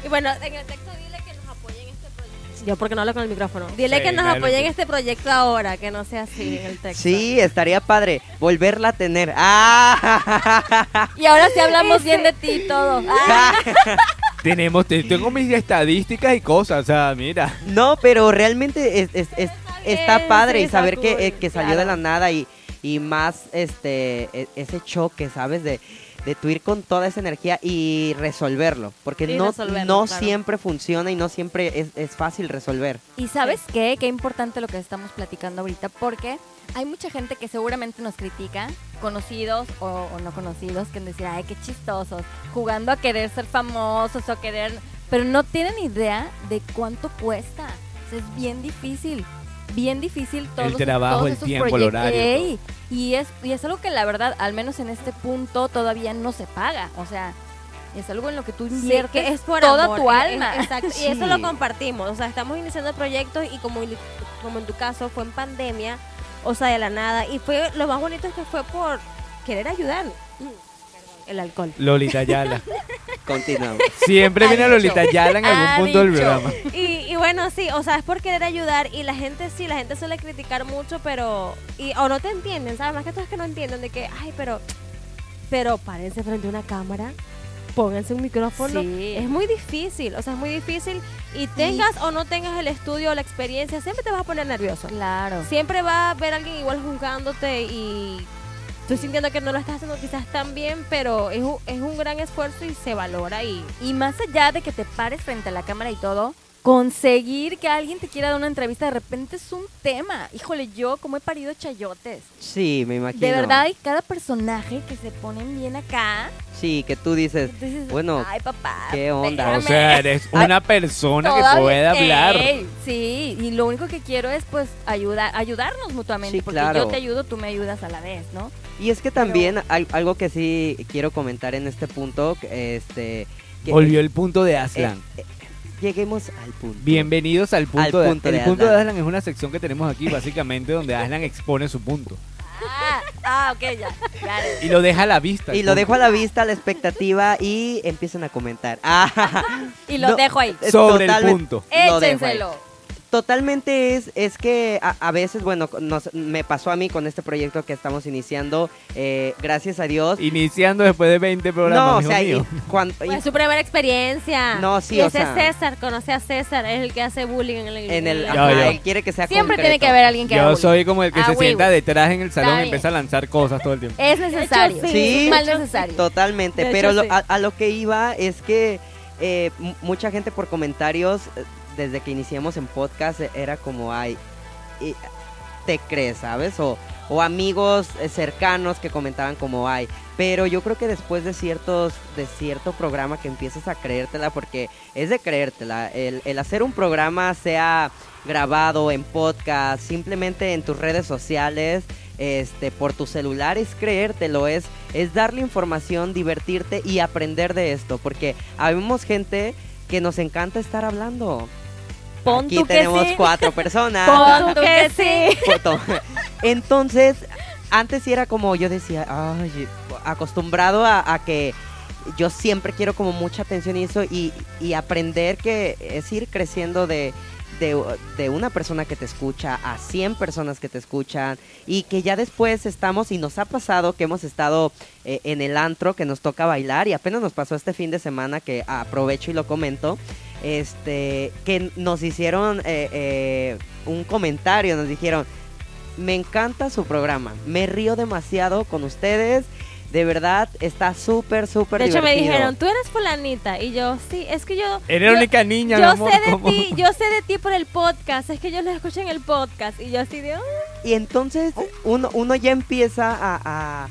Y bueno, en el texto dile que nos apoyen en este proyecto. Yo porque no hablo con el micrófono. Dile Sí, que nos apoyen en este proyecto ahora, que no sea así en el texto. Sí, estaría padre volverla a tener. ¡Ah! Y ahora sí hablamos bien de ti y todo. Ah, Tenemos, te- tengo mis estadísticas y cosas, o sea, mira. No, pero realmente es- es- es- está padre sí, y está saber que, cool, eh, que salió de claro. la nada y, y más este e- ese choque, ¿sabes? De, de tu ir con toda esa energía y resolverlo. Porque Y no, resolverlo, no claro. siempre funciona y no siempre es, es fácil resolver. Y sabes qué? Qué importante lo que estamos platicando ahorita, porque hay mucha gente que seguramente nos critica, conocidos o, o no conocidos, que decir, ay, qué chistosos, jugando a querer ser famosos o querer... Pero no tienen idea de cuánto cuesta. O sea, es bien difícil. Bien difícil todo El trabajo, el tiempo, el horario, Y es, y es algo que la verdad, al menos en este punto, todavía no se paga. O sea, es algo en lo que tú Sí, inviertes que es por toda amor, tu es- alma. es- exacto, Sí. Y eso lo compartimos. O sea, estamos iniciando proyectos y como, como en tu caso fue en pandemia, o sea, de la nada. Y fue lo más bonito es que fue por querer ayudar. El alcohol. Lolita Yala. Continuamos. Siempre viene Ha Lolita dicho. Yala en algún Ha punto del dicho. programa. Y bueno, sí, o sea, es por querer ayudar y la gente sí, la gente suele criticar mucho, pero y o no te entienden, ¿sabes? Más que todo es que no entienden de que, ay, pero pero párense frente a una cámara, pónganse un micrófono. Sí. Es muy difícil, o sea, es muy difícil y tengas o no tengas el estudio o la experiencia, siempre te vas a poner nervioso. Claro. Siempre va a haber alguien igual juzgándote y tú sintiendo que no lo estás haciendo quizás tan bien, pero es un, es un gran esfuerzo y se valora y Y más allá de que te pares frente a la cámara y todo, conseguir que alguien te quiera dar una entrevista de repente es un tema. Híjole, yo como he parido chayotes. Sí, me imagino. De verdad, hay cada personaje que se ponen bien acá. Sí, que tú dices, Entonces, bueno, ay papá. ¿qué onda? O espérame. sea, eres una persona que puede hablar. Ey, sí, y lo único que quiero es pues ayudar, ayudarnos mutuamente, Sí, porque claro. yo te ayudo, tú me ayudas a la vez, ¿no? Y es que también al- algo que sí quiero comentar en este punto, este... que- Volvió el punto de eh, Aslan. eh, lleguemos al punto. Bienvenidos al punto, Al de, punto El de punto de Aslan. Es una sección que tenemos aquí, básicamente, donde Aslan expone su punto. Ah, ah, ok, ya. it. Y lo deja a la vista. Y el lo punto. dejo a la vista, a la expectativa y empiezan a comentar. Ah, Y lo No, dejo ahí. Sobre el punto. Lo dejo ahí. Échenselo. Totalmente es, es que a, a veces, bueno, nos- me pasó a mí con este proyecto que estamos iniciando, eh, gracias a Dios. Iniciando después de 20 programas, no, o sea, y mío. cuan- y- Fue su primera experiencia. No, sí, y o ese sea- César, conoce a César, es el que hace bullying en el... en el, Ya, ajá, él quiere que sea Siempre concreto. tiene que haber alguien que Yo soy como el que Ah, se sienta detrás en el salón y empieza a lanzar cosas todo el tiempo. Es necesario. Hecho, Sí. Es mal necesario. Totalmente, pero lo- sí. a, a lo que iba es que eh, mucha gente por comentarios, eh, desde que iniciamos en podcast, eh, era como, ay, te crees, ¿sabes? O, o amigos eh, cercanos que comentaban como, ay, pero yo creo que después de ciertos, de cierto programa que empiezas a creértela, porque es de creértela, el, el hacer un programa sea grabado en podcast, simplemente en tus redes sociales, este, por tu celular es creértelo, es, es darle información, divertirte y aprender de esto, porque habemos gente que nos encanta estar hablando. Pon Aquí tú que tenemos sí. cuatro personas. Pon tú que sí. Foto. Entonces, antes sí era como yo decía, ay, acostumbrado a, a que yo siempre quiero como mucha atención y eso y, y aprender que es ir creciendo de, de, de una persona que te escucha a 100 personas que te escuchan y que ya después estamos y nos ha pasado que hemos estado eh, en el antro que nos toca bailar y apenas nos pasó este fin de semana que aprovecho y lo comento este que nos hicieron eh, eh, un comentario nos dijeron me encanta su programa me río demasiado con ustedes de verdad está súper súper De hecho, me divertido". dijeron, tú eres fulanita. Y yo, sí, es que yo... Eres la única niña, mi Yo amor, sé de ¿cómo? ti, yo sé de ti por el podcast. Es que yo lo escucho en el podcast. Y yo así de... "Ah". Y entonces uno, uno ya empieza a, a-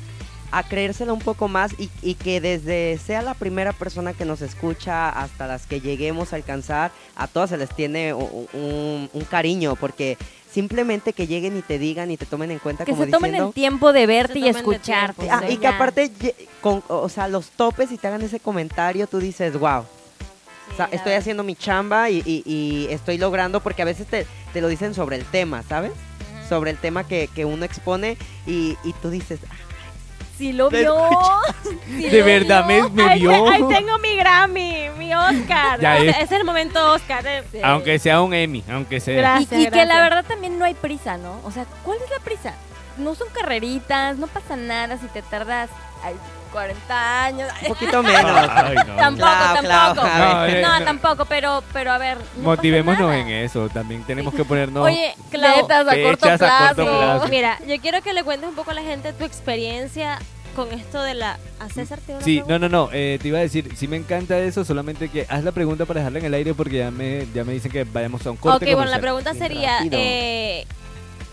a creérsela un poco más y, y que desde sea la primera persona que nos escucha hasta las que lleguemos a alcanzar, a todas se les tiene un, un cariño, porque simplemente que lleguen y te digan y te tomen en cuenta Que como se tomen diciendo... el tiempo de verte y escucharte. tiempo, Ah, y que aparte, con, o sea, los topes y te hagan ese comentario, tú dices, wow, o sea, estoy verdad. haciendo mi chamba y, y- y estoy logrando, porque a veces te, te lo dicen sobre el tema, ¿sabes? Sobre el tema que, que uno expone y, y tú dices, "Ah, Sí lo vio. Sí De lo verdad vio. me, me Ahí, vio. ahí tengo mi Grammy, mi Oscar. Ya es. es el momento Oscar. eh. Sí. Aunque sea un Emmy, aunque sea. Gracias. y, y que la verdad también no hay prisa, ¿no? O sea, ¿cuál es la prisa? No son carreritas, no pasa nada si te tardas ay, 40 años. un poquito menos. Ay, no. Tampoco, tampoco. No, No, tampoco, pero, pero a ver. no pasa Motivémonos nada. en eso. También tenemos que ponernos. Oye, Clau, Metas a corto Fechas a corto plazo. plazo. mira, yo quiero que le cuentes un poco a la gente tu experiencia con esto de la... ¿A César una Sí, no, no, no. eh, te iba a decir, sí me encanta eso, solamente que haz la pregunta para dejarla en el aire porque ya me, ya me dicen que vayamos a un corte. Ok, bueno, la comercial. pregunta sería... rápido. Eh,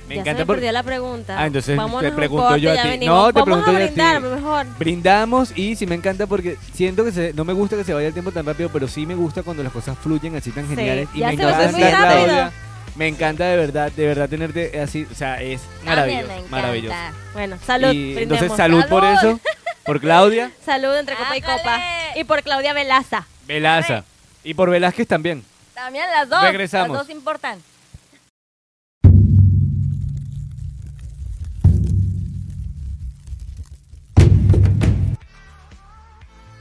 Me ya encanta se me porque perdió la pregunta. Ah, entonces te Vámonos un pregunto corte, yo a ti. No, te Vamos pregunto a yo a ti. brindar, mejor. brindamos y sí me encanta porque siento que se, no me gusta que se vaya el tiempo tan rápido, pero sí me gusta cuando las cosas fluyen así tan Sí, geniales. y ya me se encanta, muy Claudia, rápido. Me encanta de verdad, de verdad tenerte así, o sea, es maravilloso, me maravilloso. Bueno, salud. Y entonces salud, por ¡Salud! eso, por Claudia, Salud entre copa y Ándale. copa. Y por Claudia Velaza. Velaza y por Velázquez también. También las dos. Regresamos. Las dos importan.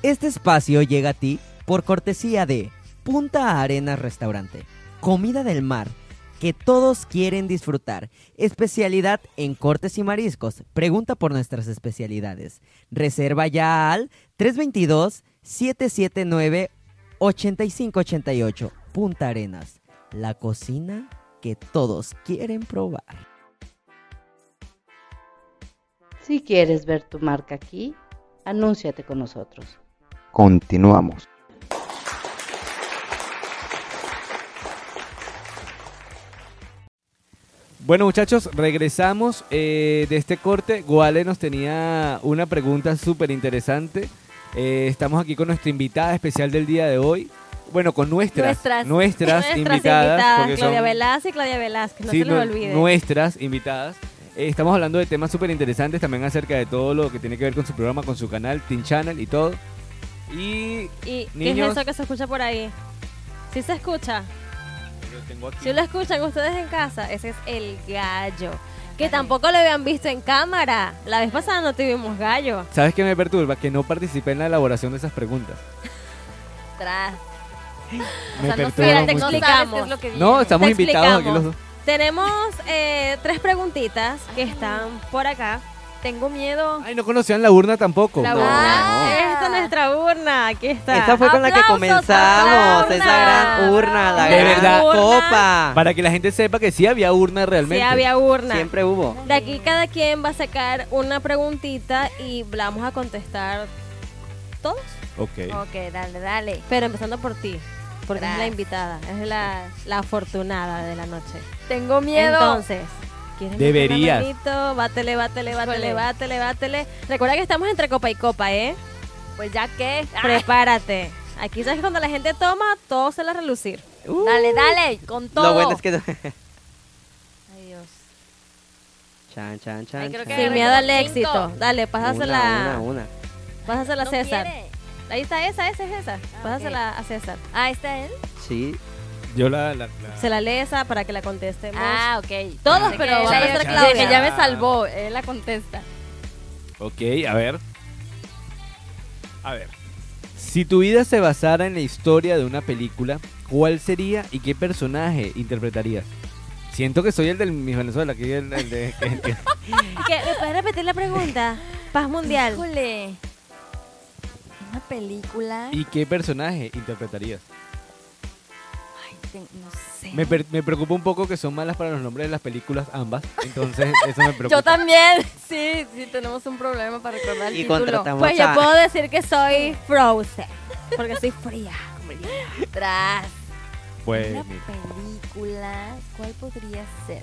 Este espacio llega a ti por cortesía de Punta Arenas Restaurante. Comida del mar que todos quieren disfrutar. Especialidad en cortes y mariscos. Pregunta por nuestras especialidades. Reserva ya al 322-779-8588. Punta Arenas. La cocina que todos quieren probar. Si quieres ver tu marca aquí, anúnciate con nosotros. Continuamos. Bueno muchachos, regresamos eh, de este corte. Guale nos tenía una pregunta súper interesante. Eh, estamos aquí con nuestra invitada especial del día de hoy. Bueno, con nuestras, Nuestras. nuestras, Nuestras invitadas. Claudia son- Velázquez y Claudia Velázquez. No sí, se les nu- olvide. nuestras invitadas. Eh, estamos hablando de temas súper interesantes también acerca de todo lo que tiene que ver con su programa, con su canal, Teen Channel y todo. Y ¿Y qué es eso que se escucha por ahí? ¿Sí se escucha? yo tengo aquí- Si lo escuchan ustedes en casa, ese es el gallo. Que tampoco lo habían visto en cámara. La vez pasada no tuvimos gallo. ¿Sabes qué me perturba? Que no participé en la elaboración de esas preguntas. Tras. Me O sea, no, te no mucho. sabes explicamos. qué es lo que. No, estamos Te invitados aquí los dos. Tenemos eh, tres preguntitas que están por acá. Tengo miedo. Ay, no conocían la urna tampoco. La No. urna. Esta es nuestra urna. Aquí está. Esa fue con la que comenzamos, esa gran urna, la De gran verdad. copa. Para que la gente sepa que sí había urna Sí, realmente. había urna. Siempre hubo. De aquí cada quien va a sacar una preguntita y la vamos a contestar todos. Ok. Ok, dale, dale. Pero empezando por ti, porque es la invitada, es la, la afortunada de la noche. Tengo miedo. Entonces, ¿quieres Deberías. manito? Bátele, bátele, bátele, bátele, bátele. Recuerda que estamos entre copa y copa, ¿eh? pues ya que. Prepárate. Aquí sabes que cuando la gente toma, todo se la relucir. Dale, dale, con todo. Lo bueno es que... Ay, Dios. chan, chan, chan, Ay, creo que. Sin miedo al éxito. Dale, pásasela. Una, una, una. Pásasela a No César. quiere. Ahí está esa, esa es esa. Pásasela a César. Ah, ¿está él? Sí. Yo la. la- la- Se la lee esa para que la contestemos. Ah, ok. Todos, pero que va a ella- ser de Claudia. que ya me salvó, él la contesta. Ok, a ver. A ver. Si tu vida se basara en la historia de una película, ¿cuál sería y qué personaje interpretarías? Siento que soy el del Miss Venezuela, que es el, el de... que- que- ¿Qué? ¿Me puedes repetir la pregunta? Paz mundial. Híjole. Una película. ¿Y qué personaje interpretarías? No sé. Me, per- me preocupa un poco que son malas para los nombres de las películas ambas, entonces eso me preocupa. Yo también. Sí, sí, tenemos un problema para recordar el Y título. contratamos Pues yo a- puedo decir que soy Frozen. Porque soy fría. Tras. Pues, Una mira. película. ¿Cuál podría ser?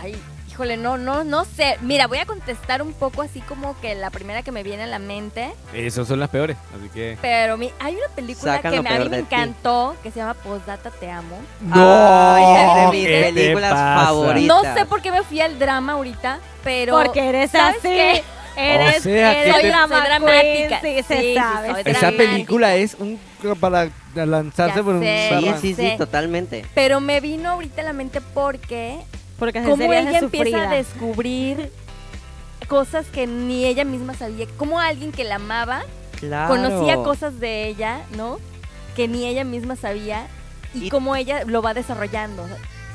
Ay, Híjole, no, no, no sé. Mira, voy a contestar un poco así como que la primera que me viene a la mente. Esas son las peores, así que... Pero mi- hay una película Sacan que me- a mí me ti. encantó, que se llama Postdata Te Amo. Ay, es de mis ¿qué te películas pasa? favoritas. No sé por qué me fui al drama ahorita, pero... Porque eres ¿sabes así. qué? Eres, O sea, que eres te- drama Soy dramática. queen, Sí, se Sí, sí, sabe. soy Esa película es un... para lanzarse Ya por un... sé. Sí, sí, Sí. totalmente. Pero me vino ahorita a la mente porque Porque cómo ella empieza a descubrir cosas que ni ella misma sabía. Como alguien que la amaba Claro. conocía cosas de ella, ¿no? Que ni ella misma sabía y, Y- cómo ella lo va desarrollando.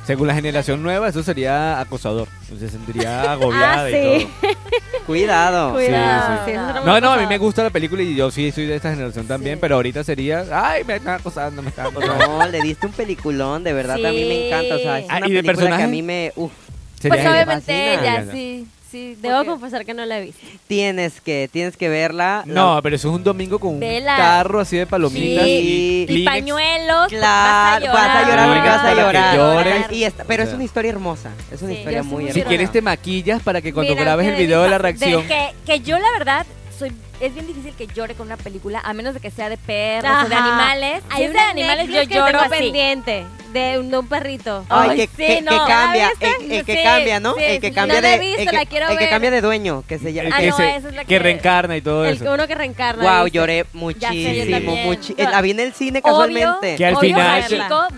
Según la generación nueva, eso sería acosador. Se sentiría agobiada Ah, y sí. todo. Cuidado. Cuidado. sí. sí, No, no, a mí me gusta la película y yo sí soy de esta generación también, Sí. pero ahorita sería, ay, me están acosando, me están acosando. No, le diste un peliculón, de verdad, a mí me encanta. O sea, es Ah, una ¿y película que personaje? a mí me... Uf, Sería Pues obviamente ella, ya. sí, sí. Debo confesar que no la he visto. tienes que, tienes que verla. No, pero eso es un domingo con un Vela. carro así de palomitas Sí. y, Y Kleenex. pañuelos. Claro, vas a llorar, vas a llorar. llores. Y pero O es una historia hermosa. Es una Sí, historia yo soy muy Si hermosa. quieres te maquillas para que cuando Mira, grabes el video de la de- reacción... que, que yo la verdad soy es bien difícil que llore con una película a menos de que sea de perros o de animales. Hay Si es de animales yo que lloro tengo así. pendiente de un, de un perrito. Ay, Ay, que, sí, que- que no. cambia, el, el que Sí, cambia, ¿no? sí, el que sí, cambia no la de, he visto, el que, la quiero el que ver. cambia de dueño, que se el llama. Ah, que, no, esa es la que que- reencarna y todo El, eso. uno que reencarna. Wow, ¿viste? lloré Ya sé, yo muchísimo, también. muchi- eh, La vi en el cine Obvio. casualmente. Que al final-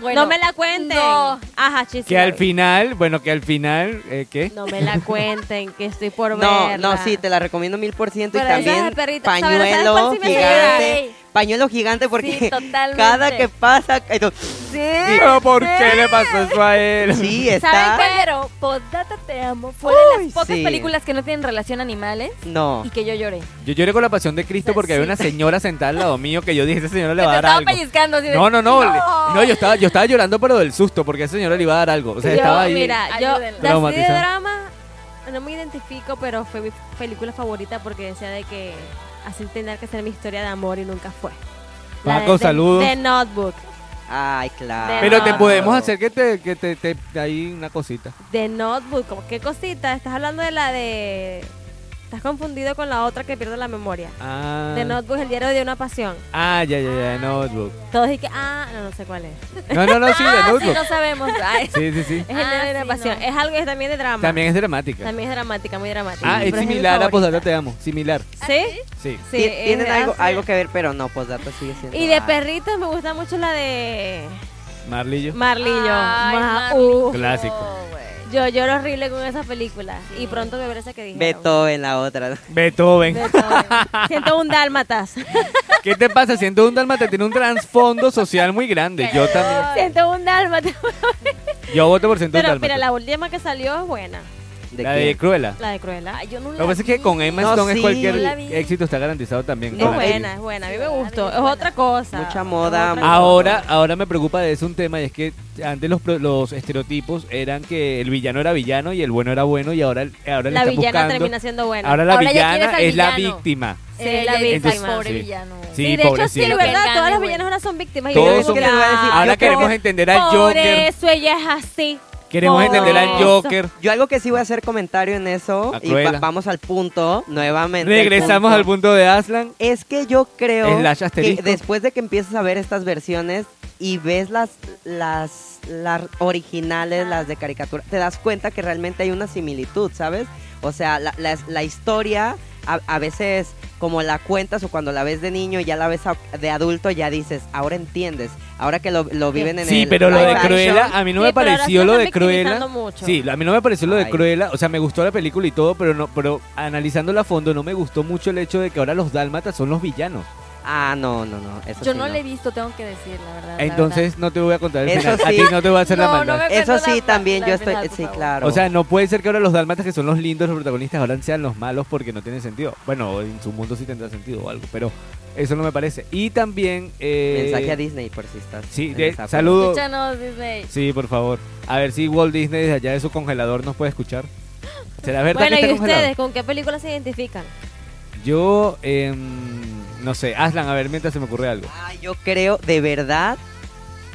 bueno, no me la cuenten. no. Ajá, chis, Que al final, bueno, que al final, eh, ¿qué? No me la cuenten, que estoy por No, verla. no, sí, te la recomiendo mil por ciento. Y Pero esa también de ¿Sabes pañuelo sí gigante. Pañuelo gigante porque Sí, cada que pasa... no, Sí. ¿Pero por qué le pasó eso a él? Sí, ¿Saben está... qué? Pero Postdata Te Amo fue de Uy, las pocas sí. películas que no tienen relación a animales No. y que yo lloré. Yo lloré con la pasión de Cristo porque Sí. había una señora sentada al lado mío que yo dije, esa señora le va a dar estaba algo. pellizcando así de, No, no, no, ¡No! no, yo estaba, yo estaba llorando pero del susto porque esa señora le iba a dar algo. O sea, Yo, estaba ahí. Mira, yo de de drama no me identifico, pero fue mi película favorita porque decía de que así tenía que ser mi historia de amor y nunca fue. La Paco, de- saludos. The Notebook. Ay, claro. Pero te podemos hacer que te, que te, te- ahí una cosita. The Notebook, como qué cosita, estás hablando de la de estás confundido con la otra que pierde la memoria. Ah, The Notebook, el diario de una pasión. ah ya, ya, ya, Notebook. Todos dicen que ah, no, no sé cuál es. No, no, no, sí, de Ah, sí, Notebook. no sabemos. Ay, Sí, sí, sí. Es el Ah, diario de una sí, pasión. no. Es algo es también de drama. También es dramática. También es dramática, muy dramática. Ah, es similar a favorita. Postdata Te Amo. Similar. ¿Sí? Sí. Sí, Ti- es Tienen de- algo, ah, algo que ver, pero no, postdata sigue siendo... Y de ay. perritos me gusta mucho la de Marlillo. Marlillo. Ay, Ma- Marlillo, uh, Clásico. güey. Yo lloro horrible con esa película. Y pronto me veré esa que dije. Beto en la otra. Beethoven. Siento un dálmatas. ¿Qué te pasa? Siendo un dálmata tiene un trasfondo social muy grande. Yo también. Siento un dálmatas. Yo voto por Siento un Pero dálmata. mira, la última que salió es buena. ¿De La de? Cruella. La de Cruella. Ay, yo no Lo la que pasa es que con Emma No, Stone es sí. cualquier No la vi. éxito está garantizado también. Es con la- buena, es buena. A mí me Sí, gustó. es otra cosa. Mucha Es moda, otra Ahora, cosa. ahora me preocupa de eso un tema y es que antes los, pro- los estereotipos eran que el villano era villano y el bueno era bueno y ahora, ahora le la están villana buscando. termina siendo buena. Ahora la Ahora ya villana es el es la villano. víctima. Sí, Ella la es el víctima. pobre Sí. villano. Sí, Sí, de hecho, sí, pobrecito. es verdad. Todas las güey. villanas ahora son víctimas. y Todos yo digo, son- Es que les voy a decir, "Claro, Ahora yo creo queremos que entender al Por Joker. Yo algo que sí voy a hacer comentario en eso, A y va- vamos al punto, nuevamente. Regresamos al punto de Aslan. Es que yo creo que después de que empiezas a ver estas versiones y ves las, las, las originales, las de caricatura, te das cuenta que realmente hay una similitud, ¿sabes? O sea, la, la- la historia a, a veces como la cuentas o cuando la ves de niño y ya la ves de adulto ya dices, ahora entiendes, ahora que lo, lo viven en Sí, el pero lo de Cruella, a mí no Sí, me pareció lo de Cruella. mucho. Sí, a mí no me pareció lo de Ay. Cruella. O sea, me gustó la película y todo, pero no, pero analizándola a fondo, no me gustó mucho el hecho de que ahora los dálmatas son los villanos. Ah, no, no, no. Eso Yo sí no no. la he visto, tengo que decir, la verdad. la Entonces no te voy a contar el Eso final. A sí. ti no te voy a hacer la No, maldad. Eso sí, la- también la yo estoy, final, sí, claro. O sea, no puede ser que ahora los dálmatas que son los lindos, los protagonistas, ahora sean los malos porque no tiene sentido. Bueno, en su mundo sí tendrá sentido o algo, pero eso no me parece. Y también... eh, mensaje a Disney por si estás. Sí, de- saludos. Escúchanos, Disney. Sí, por favor. A ver si Walt Disney desde allá de su congelador nos puede escuchar. ¿Será verdad Bueno, que ¿y congelado? ustedes con qué película se identifican? Yo, em, no sé, Aslan, a ver, mientras se me ocurre algo. Ah, yo creo de verdad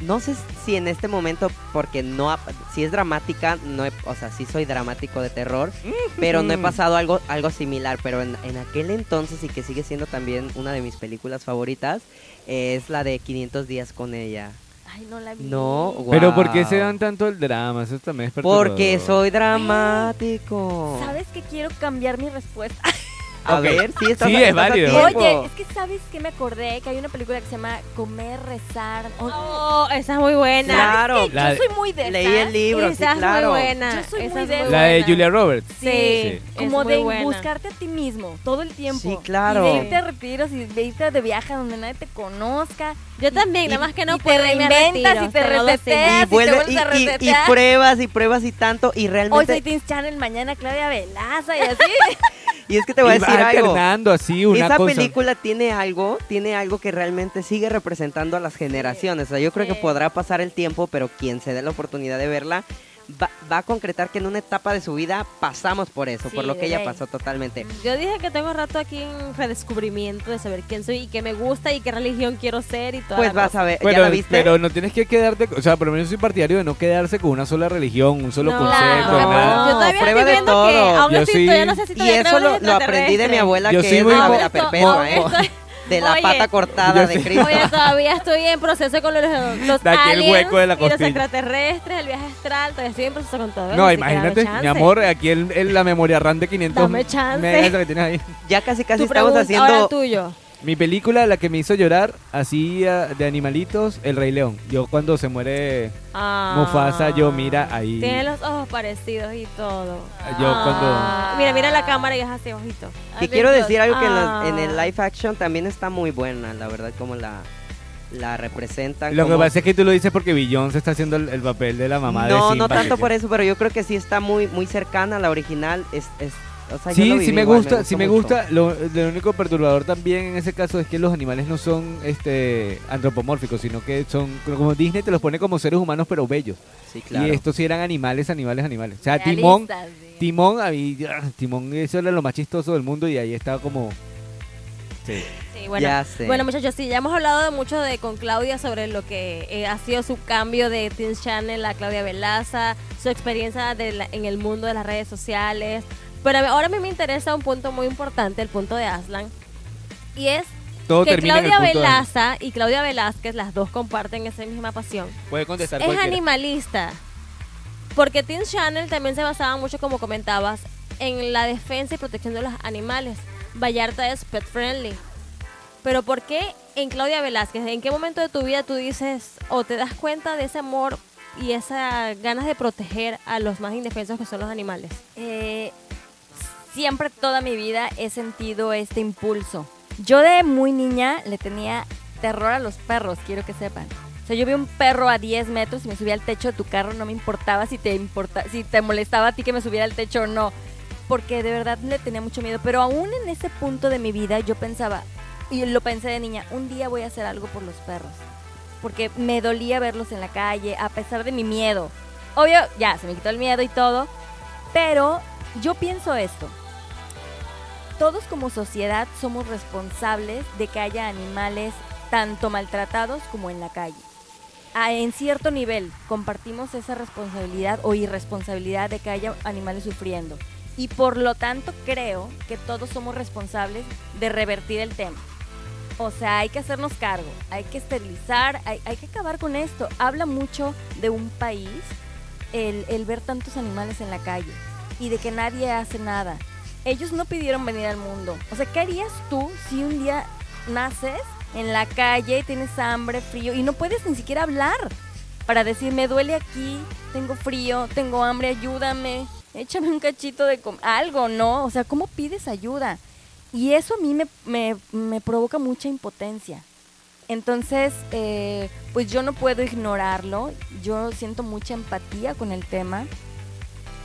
no sé si en este momento, porque no, ha- si es dramática, no he- o sea, sí soy dramático de terror, pero no he pasado algo, algo similar, pero en, en aquel entonces y que sigue siendo también una de mis películas favoritas, es la de 500 días con ella. Ay, no la vi. No, Pero ¿por qué wow. se dan tanto el drama? Eso también es perturbador. Porque soy dramático. ¿Sabes que quiero cambiar mi respuesta? A ver, sí, estás Sí, es válido. tiempo. Oye, es que sabes que me acordé que hay una película que se llama Comer, Rezar. o- Oh, esa es muy buena. Claro. La yo de- soy muy de Leí el libro, sí, esa es claro. muy buena. Yo soy esa muy de- La de. Julia Roberts. Sí, Sí. Como de buena. buscarte a ti mismo todo el tiempo. Sí, claro. Y de irte a retiros y de irte de viaje donde nadie te conozca. Yo también, Y- nada más que no y te reinventas y te reseteas. Y, te vuelve, vuelves y, a y- y resetear. pruebas y pruebas y tanto y Hoy realmente soy Teens Channel, mañana Claudia Velaza y así. y es que te voy a decir algo. así una esa cosa. película tiene algo tiene algo que realmente sigue representando a las generaciones. O sea yo creo que podrá pasar el tiempo pero quien se dé la oportunidad de verla va, va a concretar que en una etapa de su vida pasamos por eso Sí, por lo que ella ley. pasó totalmente Yo dije que tengo rato aquí en redescubrimiento de saber quién soy y qué me gusta y qué religión quiero ser y toda pues la vas cosa. a ver ya Pero, la viste pero no tienes que quedarte, o sea, por lo menos soy partidario de no quedarse con una sola religión, un solo No, concepto, no, nada. Yo todavía prueba estoy de todo. que aún Yo estoy, sí- todavía no sé si y eso lo, aprendí de mi abuela Yo que soy es muy de la Aún perpetua ¿eh? estoy- de la Oye. pata cortada de. Cristo Oye, todavía estoy en proceso con los, los De aquel aliens hueco de la y los extraterrestres, el viaje astral, todavía estoy en proceso con todo. No, imagínate, mi amor, aquí el, el- la memoria RAM de 500 Dame chance. que tienes ahí. ya casi casi Tu estamos pregunta, haciendo ahora el tuyo. Mi película, la que me hizo llorar, así ah, de animalitos, El Rey León. Yo cuando se muere Ah. Mufasa, yo mira ahí. Tiene los ojos parecidos y todo. Yo Ah. Mira, mira la cámara y es así, ojito. Que quiero decir algo que en, los- Ah. en el live action también está muy buena, la verdad, como la, la representan. Lo que pasa es que tú lo dices porque Beyoncé está haciendo el, el papel de la mamá de No, Simba. no tanto por eso, pero yo creo que sí está muy muy cercana a la original. Es, es, o sea, yo lo Sí, viví sí me igual, gusta, sí me mucho. gusta. Lo, lo único perturbador también en ese caso es que los animales no son este antropomórficos, sino que son como Disney te los pone como seres humanos pero bellos. Sí, claro. Y estos sí eran animales, animales, animales. O sea, Timón. Timón, ah, Timón, eso era lo más chistoso del mundo y ahí estaba como Sí. Sí, bueno. Ya sé. Bueno, muchachos, sí, ya hemos hablado de mucho de con Claudia sobre lo que eh, ha sido su cambio de Teens Channel a Claudia Velaza, su experiencia de la- en el mundo de las redes sociales. Pero ahora a mí me interesa un punto muy importante, el punto de Aslan. Y es Todo que Claudia de- Velaza y Claudia Velázquez, las dos comparten esa misma pasión. Puede contestar es cualquiera. animalista. Porque Teens Channel también se basaba mucho, como comentabas, en la defensa y protección de los animales. Vallarta es pet friendly. Pero ¿por qué en Claudia Velázquez? ¿En qué momento de tu vida tú dices o te das cuenta de ese amor y esas ganas de proteger a los más indefensos que son los animales? Eh, siempre toda mi vida he sentido este impulso. Yo de muy niña le tenía terror a los perros, quiero que sepan. O sea, yo vi un perro a 10 metros y me subía al techo de tu carro, no me importaba si te importa, si te molestaba a ti que me subiera al techo o no, porque de verdad le tenía mucho miedo. Pero aún en ese punto de mi vida yo pensaba, y lo pensé de niña, un día voy a hacer algo por los perros, porque me dolía verlos en la calle a pesar de mi miedo. Obvio, ya se me quitó el miedo y todo, pero yo pienso esto. Todos como sociedad somos responsables de que haya animales tanto maltratados como en la calle. A- en cierto nivel compartimos esa responsabilidad o irresponsabilidad de que haya animales sufriendo. Y por lo tanto creo que todos somos responsables de revertir el tema. O sea, hay que hacernos cargo, hay que esterilizar, hay, que acabar con esto. Habla mucho de un país el ver tantos animales en la calle y de que nadie hace nada. Ellos no pidieron venir al mundo. O sea, ¿qué harías tú si un día naces en la calle y tienes hambre, frío y no puedes ni siquiera hablar para decir, me duele aquí, tengo frío, tengo hambre, ayúdame, échame un cachito de algo, ¿no? O sea, ¿cómo pides ayuda? Y eso a mí me, me- me provoca mucha impotencia. Entonces, eh, pues yo no puedo ignorarlo, yo siento mucha empatía con el tema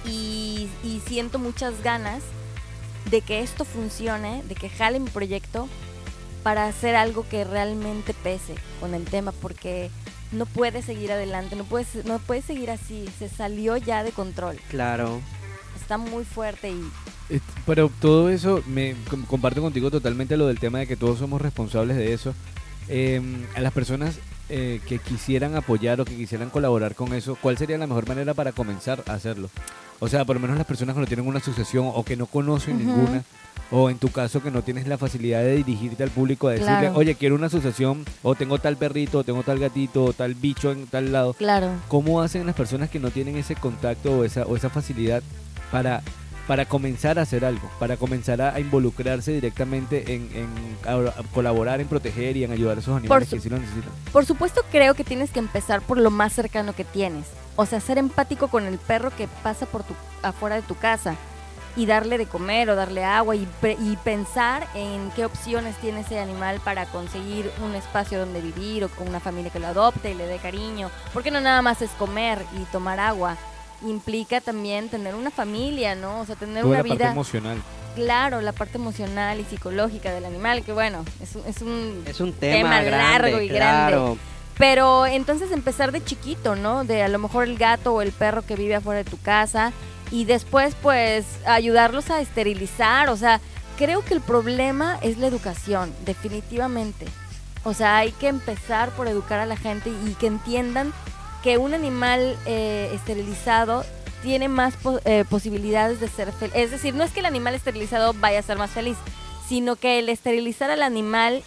y siento muchas ganas de que esto funcione, de que jale mi proyecto para hacer algo que realmente pese con el tema, porque no puede seguir adelante, no puede, no puede seguir así, se salió ya de control, Claro. está muy fuerte y Eh, Pero todo eso, me com- comparto contigo totalmente lo del tema de que todos somos responsables de eso. Eh, a las personas eh, que quisieran apoyar o que quisieran colaborar con eso, ¿cuál sería la mejor manera para comenzar a hacerlo? O sea, por lo menos las personas que no tienen una asociación o que no conocen ninguna, o en tu caso que no tienes la facilidad de dirigirte al público a decirle, Claro. oye, quiero una asociación, o tengo tal perrito, o tengo tal gatito, o tal bicho en tal lado. Claro. ¿Cómo hacen las personas que no tienen ese contacto o esa, o esa facilidad para, para comenzar a hacer algo, para comenzar a, involucrarse directamente en, en a- a colaborar, en proteger y en ayudar a esos animales su- que sí lo necesitan? Por supuesto creo que tienes que empezar por lo más cercano que tienes. O sea, ser empático con el perro que pasa por tu afuera de tu casa y darle de comer o darle agua y, y pensar en qué opciones tiene ese animal para conseguir un espacio donde vivir o con una familia que lo adopte y le dé cariño. Porque no nada más es comer y tomar agua. Implica también tener una familia, ¿no? O sea, tener Toda una la parte vida emocional. claro, la parte emocional y psicológica del animal, que bueno, es, un- es un Es un tema, Tema grande, largo y grande. claro. pero entonces empezar de chiquito, ¿no? De a lo mejor el gato o el perro que vive afuera de tu casa y después pues ayudarlos a esterilizar, o sea, creo que el problema es la educación, definitivamente. O sea, hay que empezar por educar a la gente y que entiendan que un animal eh, esterilizado tiene más po- eh, posibilidades de ser feliz. Es decir, no es que el animal esterilizado vaya a ser más feliz, sino que el esterilizar al animal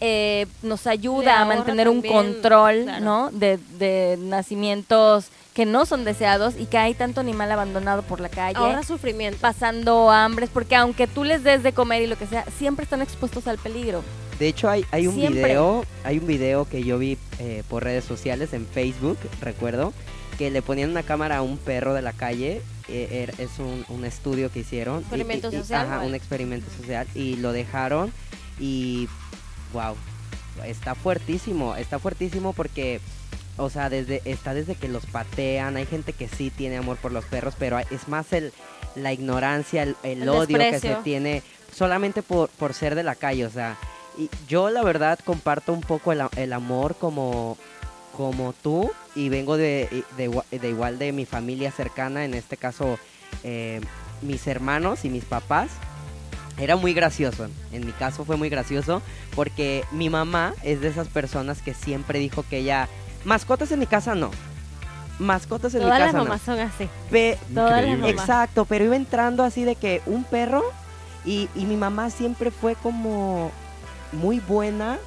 eh, nos ayuda a mantener un control, claro. ¿no? De, de nacimientos que no son deseados y que hay tanto animal abandonado por la calle Ahorra sufrimiento. pasando hambres, porque aunque tú les des de comer y lo que sea, siempre están expuestos al peligro. De hecho, hay, hay un Siempre. video, hay un video que yo vi eh, por redes sociales, en Facebook, recuerdo, que le ponían una cámara a un perro de la calle. eh, es un, un estudio que hicieron. Experimento y- y- social, Ajá, ¿no? un experimento social. Y lo dejaron y, wow, está fuertísimo, está fuertísimo porque... O sea, desde, está desde que los patean, hay gente que sí tiene amor por los perros, pero es más el, la ignorancia, el, el El odio que se tiene solamente por, por ser de la calle, o sea, y yo la verdad comparto un poco el, el amor como, como tú y vengo de, de igual de mi familia cercana, en este caso eh, mis hermanos y mis papás. Era muy gracioso, en mi caso fue muy gracioso porque mi mamá es de esas personas que siempre dijo que ella, mascotas en mi casa no, mascotas en Todas mi las casa no. mamás son así. Pe- Todas las mamás. Exacto, pero iba entrando así de que un perro y, y mi mamá siempre fue como muy buena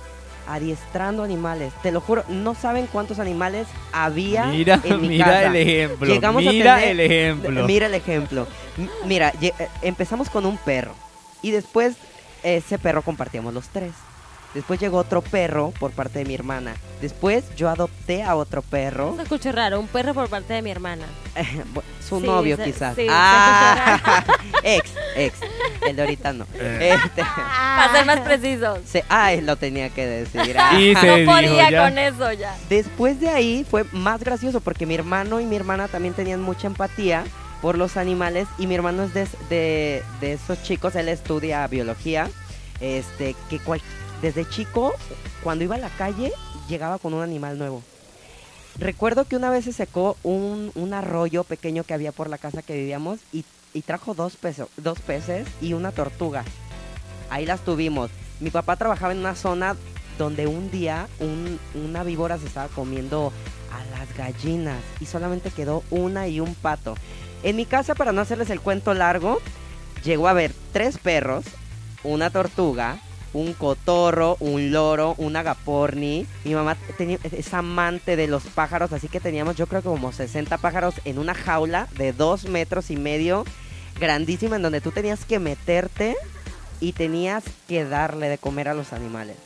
adiestrando animales. Te lo juro, no saben cuántos animales había Mira, en mi mira casa. el ejemplo. Llegamos a mira tener- el ejemplo. Mira el ejemplo. M- Mira, eh, empezamos con un perro y después ese perro compartíamos los tres. Después llegó otro perro por parte de mi hermana. Después yo adopté a otro perro. Se escucha raro, un perro por parte de mi hermana. Su Sí, novio se- quizás. sí, ah, ex, ex. El de ahorita no. Eh. Este, Para ser más precisos. se, ay, lo tenía que decir. ah. Y se no dijo podía ya. con eso ya. Después de ahí fue más gracioso porque mi hermano y mi hermana también tenían mucha empatía por los animales y mi hermano es de, de, de esos chicos, él estudia biología, este, que cual- desde chico, cuando iba a la calle, llegaba con un animal nuevo. Recuerdo que una vez se secó un, un arroyo pequeño que había por la casa que vivíamos y, y trajo dos, peso- dos peces y una tortuga. Ahí las tuvimos. Mi papá trabajaba en una zona donde un día un- una víbora se estaba comiendo a las gallinas y solamente quedó una y un pato. En mi casa, para no hacerles el cuento largo, llegó a haber tres perros, una tortuga, un cotorro, un loro, un agaporni. Mi mamá es amante de los pájaros, así que teníamos yo creo que como 60 pájaros en una jaula de dos metros y medio, grandísima, en donde tú tenías que meterte y tenías que darle de comer a los animales.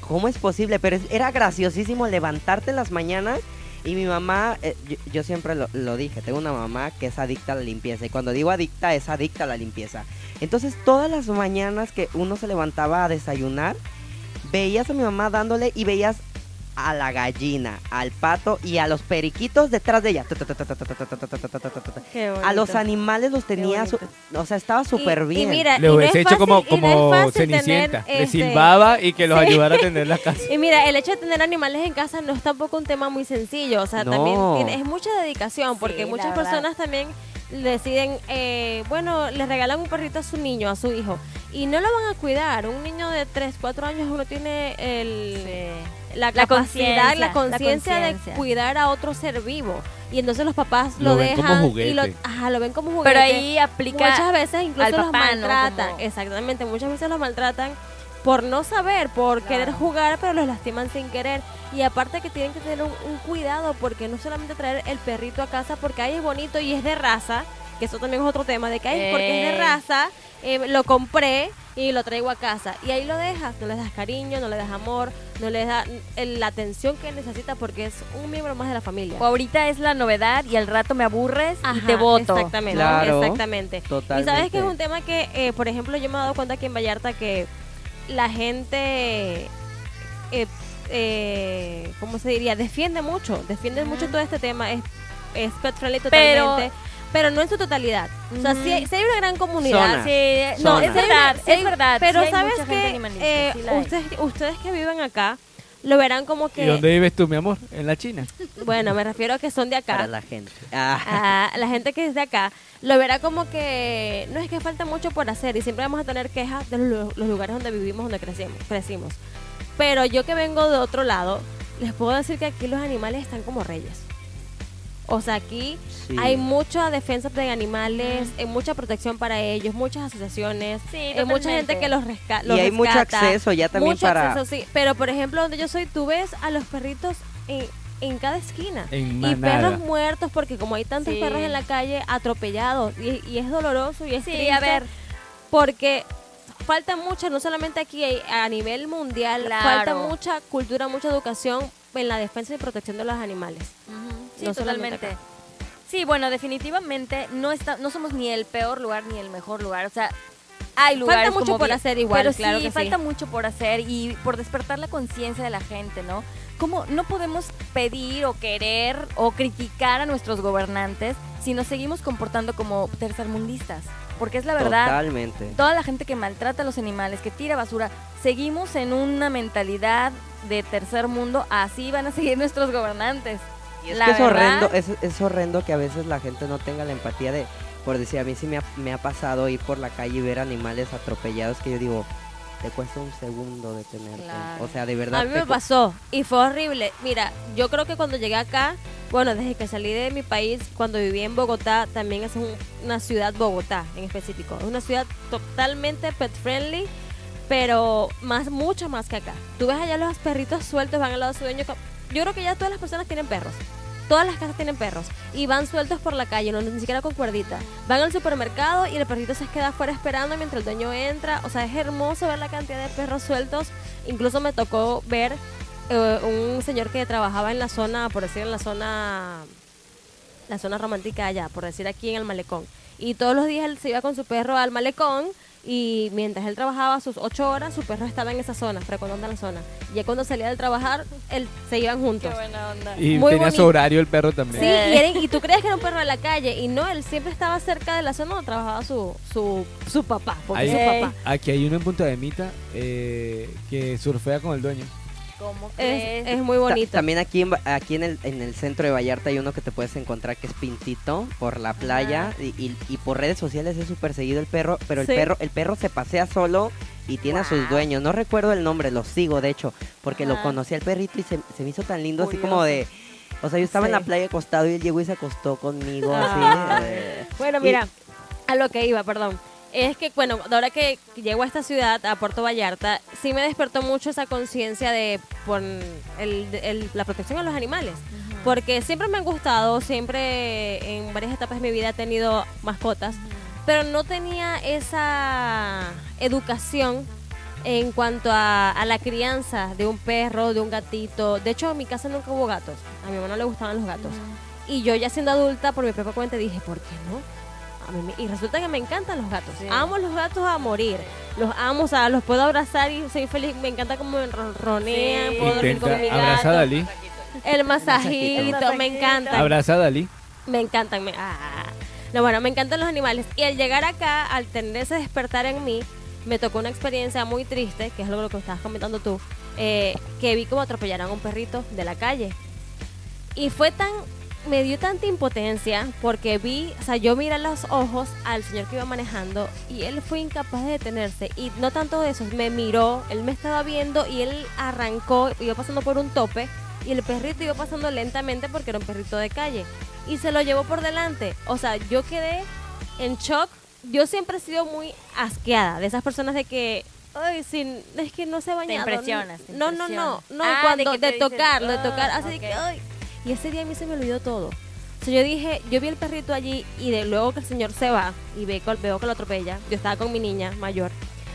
¿Cómo es posible? Pero era graciosísimo levantarte en las mañanas y mi mamá, eh, yo, siempre lo dije, tengo una mamá que es adicta a la limpieza y cuando digo adicta es adicta a la limpieza. Entonces todas las mañanas que uno se levantaba a desayunar, veías a mi mamá dándole y veías a la gallina, al pato y a los periquitos detrás de ella. Qué A los animales los tenía, su- o sea, estaba súper bien. Y mira, Le no hubiese es hecho como, no Cenicienta. tener, Le este, silbaba y que los sí. ayudara a atender la casa. Y mira, el hecho de tener animales en casa no es tampoco un tema muy sencillo. O sea, No. también tiene- es mucha dedicación porque Sí, muchas personas también deciden, eh, bueno, les regalan un perrito a su niño, a su hijo, y no lo van a cuidar. Un niño de 3, 4 años uno tiene el, la La capacidad, conciencia, la conciencia de cuidar a otro ser vivo. Y entonces los papás Lo lo, ven como dejan juguete. y lo, ajá, lo ven como juguete. Pero ahí aplica muchas veces incluso los papá, ¿no? maltratan. Como- Exactamente, muchas veces los maltratan por no saber, por querer jugar, pero los lastiman sin querer. Y aparte que tienen que tener un, un cuidado porque no solamente traer el perrito a casa porque ahí es bonito y es de raza, que eso también es otro tema, de que ay, porque es de Eh. raza, eh, lo compré y lo traigo a casa. Y ahí lo dejas, no le das cariño, no le das amor, no le das la atención que necesita porque es un miembro más de la familia. O ahorita es la novedad y al rato me aburres y Ajá, te voto. Exactamente, Claro. exactamente. Y sabes que es un tema que, eh, por ejemplo, yo me he dado cuenta aquí en Vallarta que la gente, eh, eh, ¿cómo se diría? Defiende mucho, defiende mucho todo este tema. Es, es pet friendly totalmente, pero, no en su totalidad. O sea, sí, hay- sí hay una gran comunidad. Zona. Sí, No, Zona. es verdad, sí es verdad. Pero sabes que eh, ustedes, ustedes que viven acá lo verán como ¿Y que, dónde vives tú, mi amor? ¿En la China? bueno, me refiero a que son de acá. Para la gente. Ah. a la gente que es de acá lo verá como que no es que falta mucho por hacer y siempre vamos a tener quejas de los, los lugares donde vivimos, donde crecimos, crecimos. Pero yo que vengo de otro lado, les puedo decir que aquí los animales están como reyes. O sea, aquí Sí. hay mucha defensa de animales, hay mucha protección para ellos, muchas asociaciones, Sí, hay mucha gente que los, resca Y hay mucho rescata, acceso ya también mucho para- acceso, sí. Pero, por ejemplo, donde yo soy, tú ves a los perritos en, en cada esquina. En Y perros muertos, porque como hay tantos Sí. perros en la calle, atropellados. Y, y es doloroso y es Sí, triste a ver. Porque falta mucho, no solamente aquí, a nivel mundial, Claro. falta mucha cultura, mucha educación en la defensa y protección de los animales. Sí, No totalmente. Sí, bueno, definitivamente no está, no somos ni el peor lugar ni el mejor lugar. O sea, hay lugares Falta mucho como por hacer igual, pero claro sí, que sí. falta mucho por hacer y por despertar la conciencia de la gente, ¿no? ¿Cómo no podemos pedir o querer o criticar a nuestros gobernantes si nos seguimos comportando como tercermundistas? Porque es la verdad, Totalmente. toda la gente que maltrata a los animales, que tira basura, seguimos en una mentalidad de tercer mundo, así van a seguir nuestros gobernantes. Y es La que es verdad- horrendo, es, es horrendo que a veces la gente no tenga la empatía de, por decir, a mí sí me ha, me ha pasado ir por la calle y ver animales atropellados que yo digo, te cuesta un segundo detenerte. Claro. O sea, de verdad. A mí me pasó y fue horrible. Mira, yo creo que cuando llegué acá, bueno, desde que salí de mi país, cuando viví en Bogotá, también es un- una ciudad Bogotá en específico. Es una ciudad totalmente pet friendly, pero más mucho más que acá. Tú ves allá los perritos sueltos, van al lado de su dueño. Yo creo que ya todas las personas tienen perros. Todas las casas tienen perros y van sueltos por la calle, no ni siquiera con cuerdita. Van al supermercado y el perrito se queda afuera esperando mientras el dueño entra. O sea, es hermoso ver la cantidad de perros sueltos. Incluso me tocó ver eh, un señor que trabajaba en la zona, por decir en la zona, la zona romántica allá, por decir aquí en el malecón. Y todos los días él se iba con su perro al malecón y mientras él trabajaba sus ocho horas, su perro estaba en esa zona, frecuentando la zona. Y ya cuando salía del trabajar, él, se iban juntos. buena onda. Y Muy tenía su horario el perro también. Sí, y, era- y tú crees que era un perro de la calle y no, él siempre estaba cerca de la zona donde trabajaba su, su, su papá, porque Ahí- es su papá. Aquí hay uno en Punta de Mita eh, que surfea con el dueño. ¿Cómo crees? Es, es muy Ta- bonito. También aquí, en, Ba- aquí en, el, en el centro de Vallarta hay uno que te puedes encontrar que es Pintito por la playa y, y- y por redes sociales es súper seguido el perro, pero el Sí. perro el perro se pasea solo y tiene a sus dueños. No recuerdo el nombre, lo sigo de hecho, porque lo conocí al perrito y se, se me hizo tan lindo, así como de... O sea, yo estaba en la playa acostado y él llegó y se acostó conmigo Ah. así. eh, Bueno, Y- mira, a lo que iba, perdón. Es que, bueno, ahora que llego a esta ciudad, a Puerto Vallarta, sí me despertó mucho esa conciencia de por el- el- la protección a los animales. Porque siempre me han gustado, siempre en varias etapas de mi vida he tenido mascotas, pero no tenía esa educación en cuanto a, a la crianza de un perro, de un gatito. De hecho, en mi casa nunca hubo gatos. A mi mamá no le gustaban los gatos. Y yo ya siendo adulta, por mi propia cuenta, dije, ¿por qué no? A mí me- y resulta que me encantan los gatos. Sí. Amo los gatos a morir. Los amo, o sea, los puedo abrazar y soy feliz. Me encanta cómo me ronronean, Sí. puedo dormir Intenta con mi abrazar a gato. Dalí. El masajito, Masajito. me encantan. Abraza a Dalí. Me encantan. Me, ah. No, bueno, me encantan los animales. Y al llegar acá, al tener ese despertar en mí, me tocó una experiencia muy triste, que es lo que estabas comentando tú, eh, que vi como atropellaron a un perrito de la calle. Y fue tan me dio tanta impotencia porque vi, o sea, yo miré los ojos al señor que iba manejando y él fue incapaz de detenerse. Y no tanto de eso, me miró, él me estaba viendo y él arrancó, iba pasando por un tope y el perrito iba pasando lentamente porque era un perrito de calle y se lo llevó por delante. O sea, yo quedé en shock. Yo siempre he sido muy asqueada de esas personas de que, ay, sin, es que no se ha bañado. impresionas, te No, no, no, no, Ah, cuando de tocarlo, de "Ah, tocar, así de que, ay. Y ese día a mí se me olvidó todo. O sea, yo dije, yo vi el perrito allí y de luego que el señor se va y ve, veo que lo atropella. Yo estaba con mi niña mayor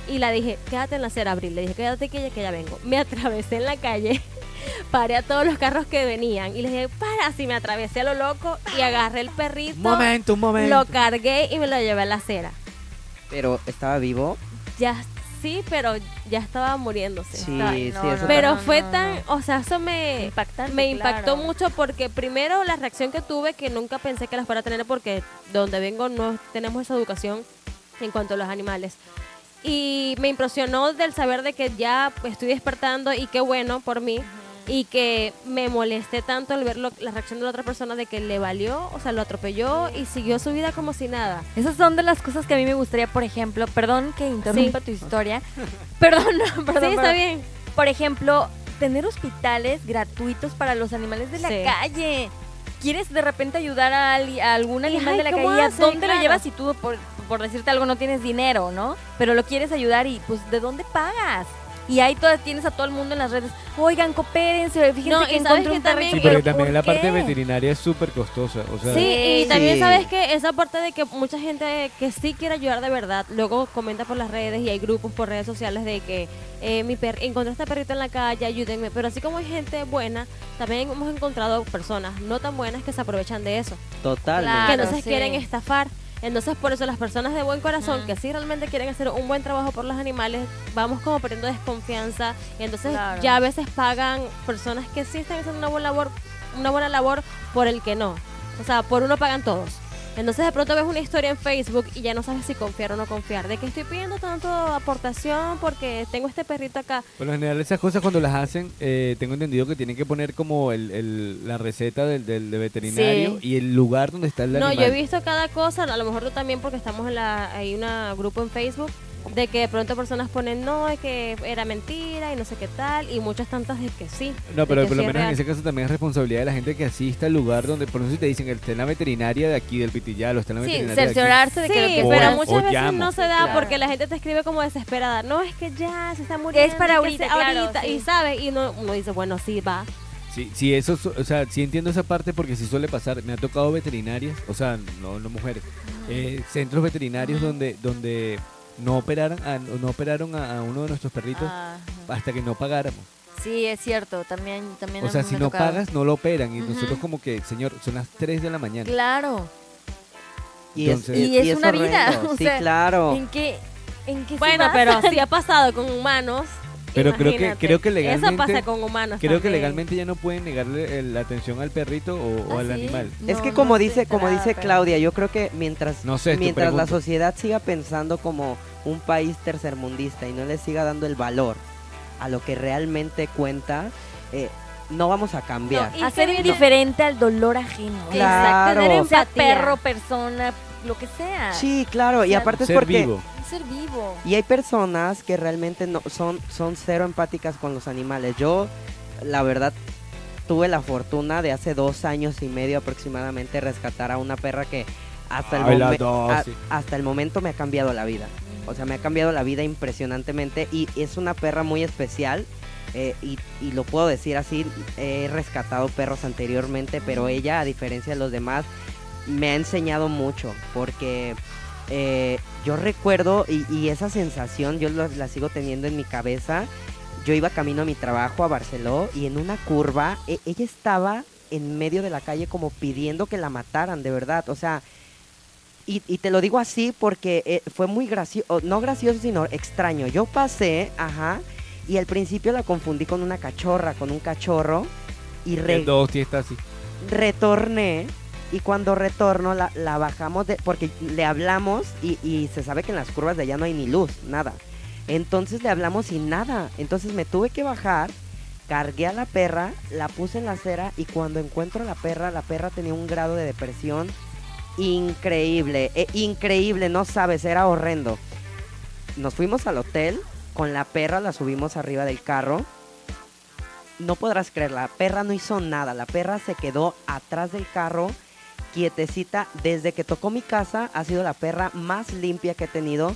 y la dije, quédate en la acera, Abril. Le dije, quédate que ya, que ya vengo. Me atravesé en la calle, paré a todos los carros que venían y les dije, para, así me atravesé a lo loco y agarré el perrito. Un momento, un momento. Lo cargué y me lo llevé a la acera. Pero estaba vivo. Ya, sí, pero ya estaba muriéndose. Sí, sí, no, eso Pero no, fue no, tan, no. o sea, eso me Impactante, me impactó claro. mucho porque primero la reacción que tuve que nunca pensé que las fuera a tener porque donde vengo no tenemos esa educación en cuanto a los animales. Y me impresionó del saber de que ya estoy despertando y qué bueno por mí. Y que me molesté tanto al ver lo- la reacción de la otra persona de que le valió, o sea, lo atropelló y siguió su vida como si nada. Esas son de las cosas que a mí me gustaría, por ejemplo, perdón que interrumpa tu historia. Perdón, no, perdón. sí, está perdón. bien. Por ejemplo, tener hospitales gratuitos para los animales de la Sí. calle. ¿Quieres de repente ayudar a, a algún animal ay, de la ¿cómo calle? ¿A dónde Claro. lo llevas si tú, por, por decirte algo, no tienes dinero, ¿no? Pero lo quieres ayudar y, pues, ¿de dónde pagas? Y ahí todas tienes a todo el mundo en las redes. Oigan, coopérense, fíjense No, que encontré que un también- Sí, ¿pero también la parte veterinaria es súper costosa. O sea, Sí, y Sí. también sabes que esa parte de que mucha gente que sí quiere ayudar de verdad, luego comenta por las redes y hay grupos por redes sociales de que eh, mi per encontré este perrito en la calle, ayúdenme. Pero así como hay gente buena, también hemos encontrado personas no tan buenas que se aprovechan de eso, Totalmente. que Claro, entonces sí. quieren estafar. Entonces por eso las personas de buen corazón que sí realmente quieren hacer un buen trabajo por los animales, vamos como perdiendo desconfianza. Y entonces Claro. ya a veces pagan personas que sí están haciendo una buena labor, una buena labor por el que no. O sea, por uno pagan todos. Entonces de pronto ves una historia en Facebook y ya no sabes si confiar o no confiar. De que estoy pidiendo tanto aportación porque tengo este perrito acá. Por lo general esas cosas cuando las hacen, eh, tengo entendido que tienen que poner como el, el- la receta del, del- del veterinario Sí. y el lugar donde está el No, animal. yo he visto cada cosa, a lo mejor tú también porque estamos en la, hay un grupo en Facebook de que de pronto personas ponen no, es que era mentira y no sé qué tal y muchas tantas de que sí. No, pero que por lo sí es menos en ese caso también es responsabilidad de la gente que asista al lugar donde, por eso si te dicen que está en la veterinaria de aquí del Pitillal está en la Sí, veterinaria de aquí. cerciorarse de que lo Sí, que O- pero muchas o veces llamo. no se da Claro. porque la gente te escribe como desesperada. No, es que ya se está muriendo. para que ahorita, claro, ahorita", sí. Y sabe, y uno, uno dice, bueno, sí, va. Sí, sí, eso, o sea, sí entiendo esa parte porque sí suele pasar. Me ha tocado veterinarias, o sea, no, no mujeres, eh, centros veterinarios donde, donde no operaron, a, no operaron a, a uno de nuestros perritos Ajá. hasta que no pagáramos. Sí, es cierto, también, también O sea, si no tocado. pagas, no lo operan. Y nosotros como que, señor, son las 3 de la mañana. Claro. Y es, Entonces- Y es una vida, o sí, sea, claro. ¿En qué, en qué Bueno, pero si ha pasado con humanos. Pero creo que- creo que legalmente- Eso pasa con humanos. Creo que legalmente ya no pueden negarle la atención al perrito o, o ¿Ah, al sí? animal. Es que como dice, como dice pero- Claudia, yo creo que mientras No sé, tú mientras la sociedad siga pensando como un país tercermundista y no le siga dando el valor a lo que realmente cuenta, eh, no vamos a cambiar. No, y Hacer indiferente al dolor ajeno. Claro. tener Sea empatía. perro, persona, lo que sea. Sí, claro, y sea, aparte es Ser porque vivo. Ser vivo. y hay personas que realmente no son son cero empáticas con los animales. Yo, la verdad, tuve la fortuna de hace dos años y medio aproximadamente rescatar a una perra que hasta el, Ay, la momen- dos, a- sí. hasta el momento me ha cambiado la vida. O sea, me ha cambiado la vida impresionantemente y es una perra muy especial. eh, y, y lo puedo decir así, he rescatado perros anteriormente, pero ella, a diferencia de los demás, me ha enseñado mucho porque eh, yo recuerdo y, y esa sensación yo la sigo teniendo en mi cabeza. Yo iba camino a mi trabajo a Barceló y en una curva e- ella estaba en medio de la calle como pidiendo que la mataran, de verdad. O sea, y, y te lo digo así porque eh, fue muy gracioso, no gracioso, sino extraño. Yo pasé, ajá, y al principio la confundí con una cachorra, con un cachorro, y re- El dos está así. retorné y cuando retorno la, bajamos porque le hablamos y, se sabe que en las curvas de allá no hay ni luz, nada. Entonces le hablamos y nada. Entonces me tuve que bajar cargué a la perra, la puse en la acera y cuando encuentro a la perra, la perra tenía un grado de depresión increíble, eh, increíble, no sabes, era horrendo. Nos fuimos al hotel, con la perra la subimos arriba del carro. No podrás creer, la perra no hizo nada, la perra se quedó atrás del carro, quietecita. Desde que tocó mi casa, ha sido la perra más limpia que he tenido.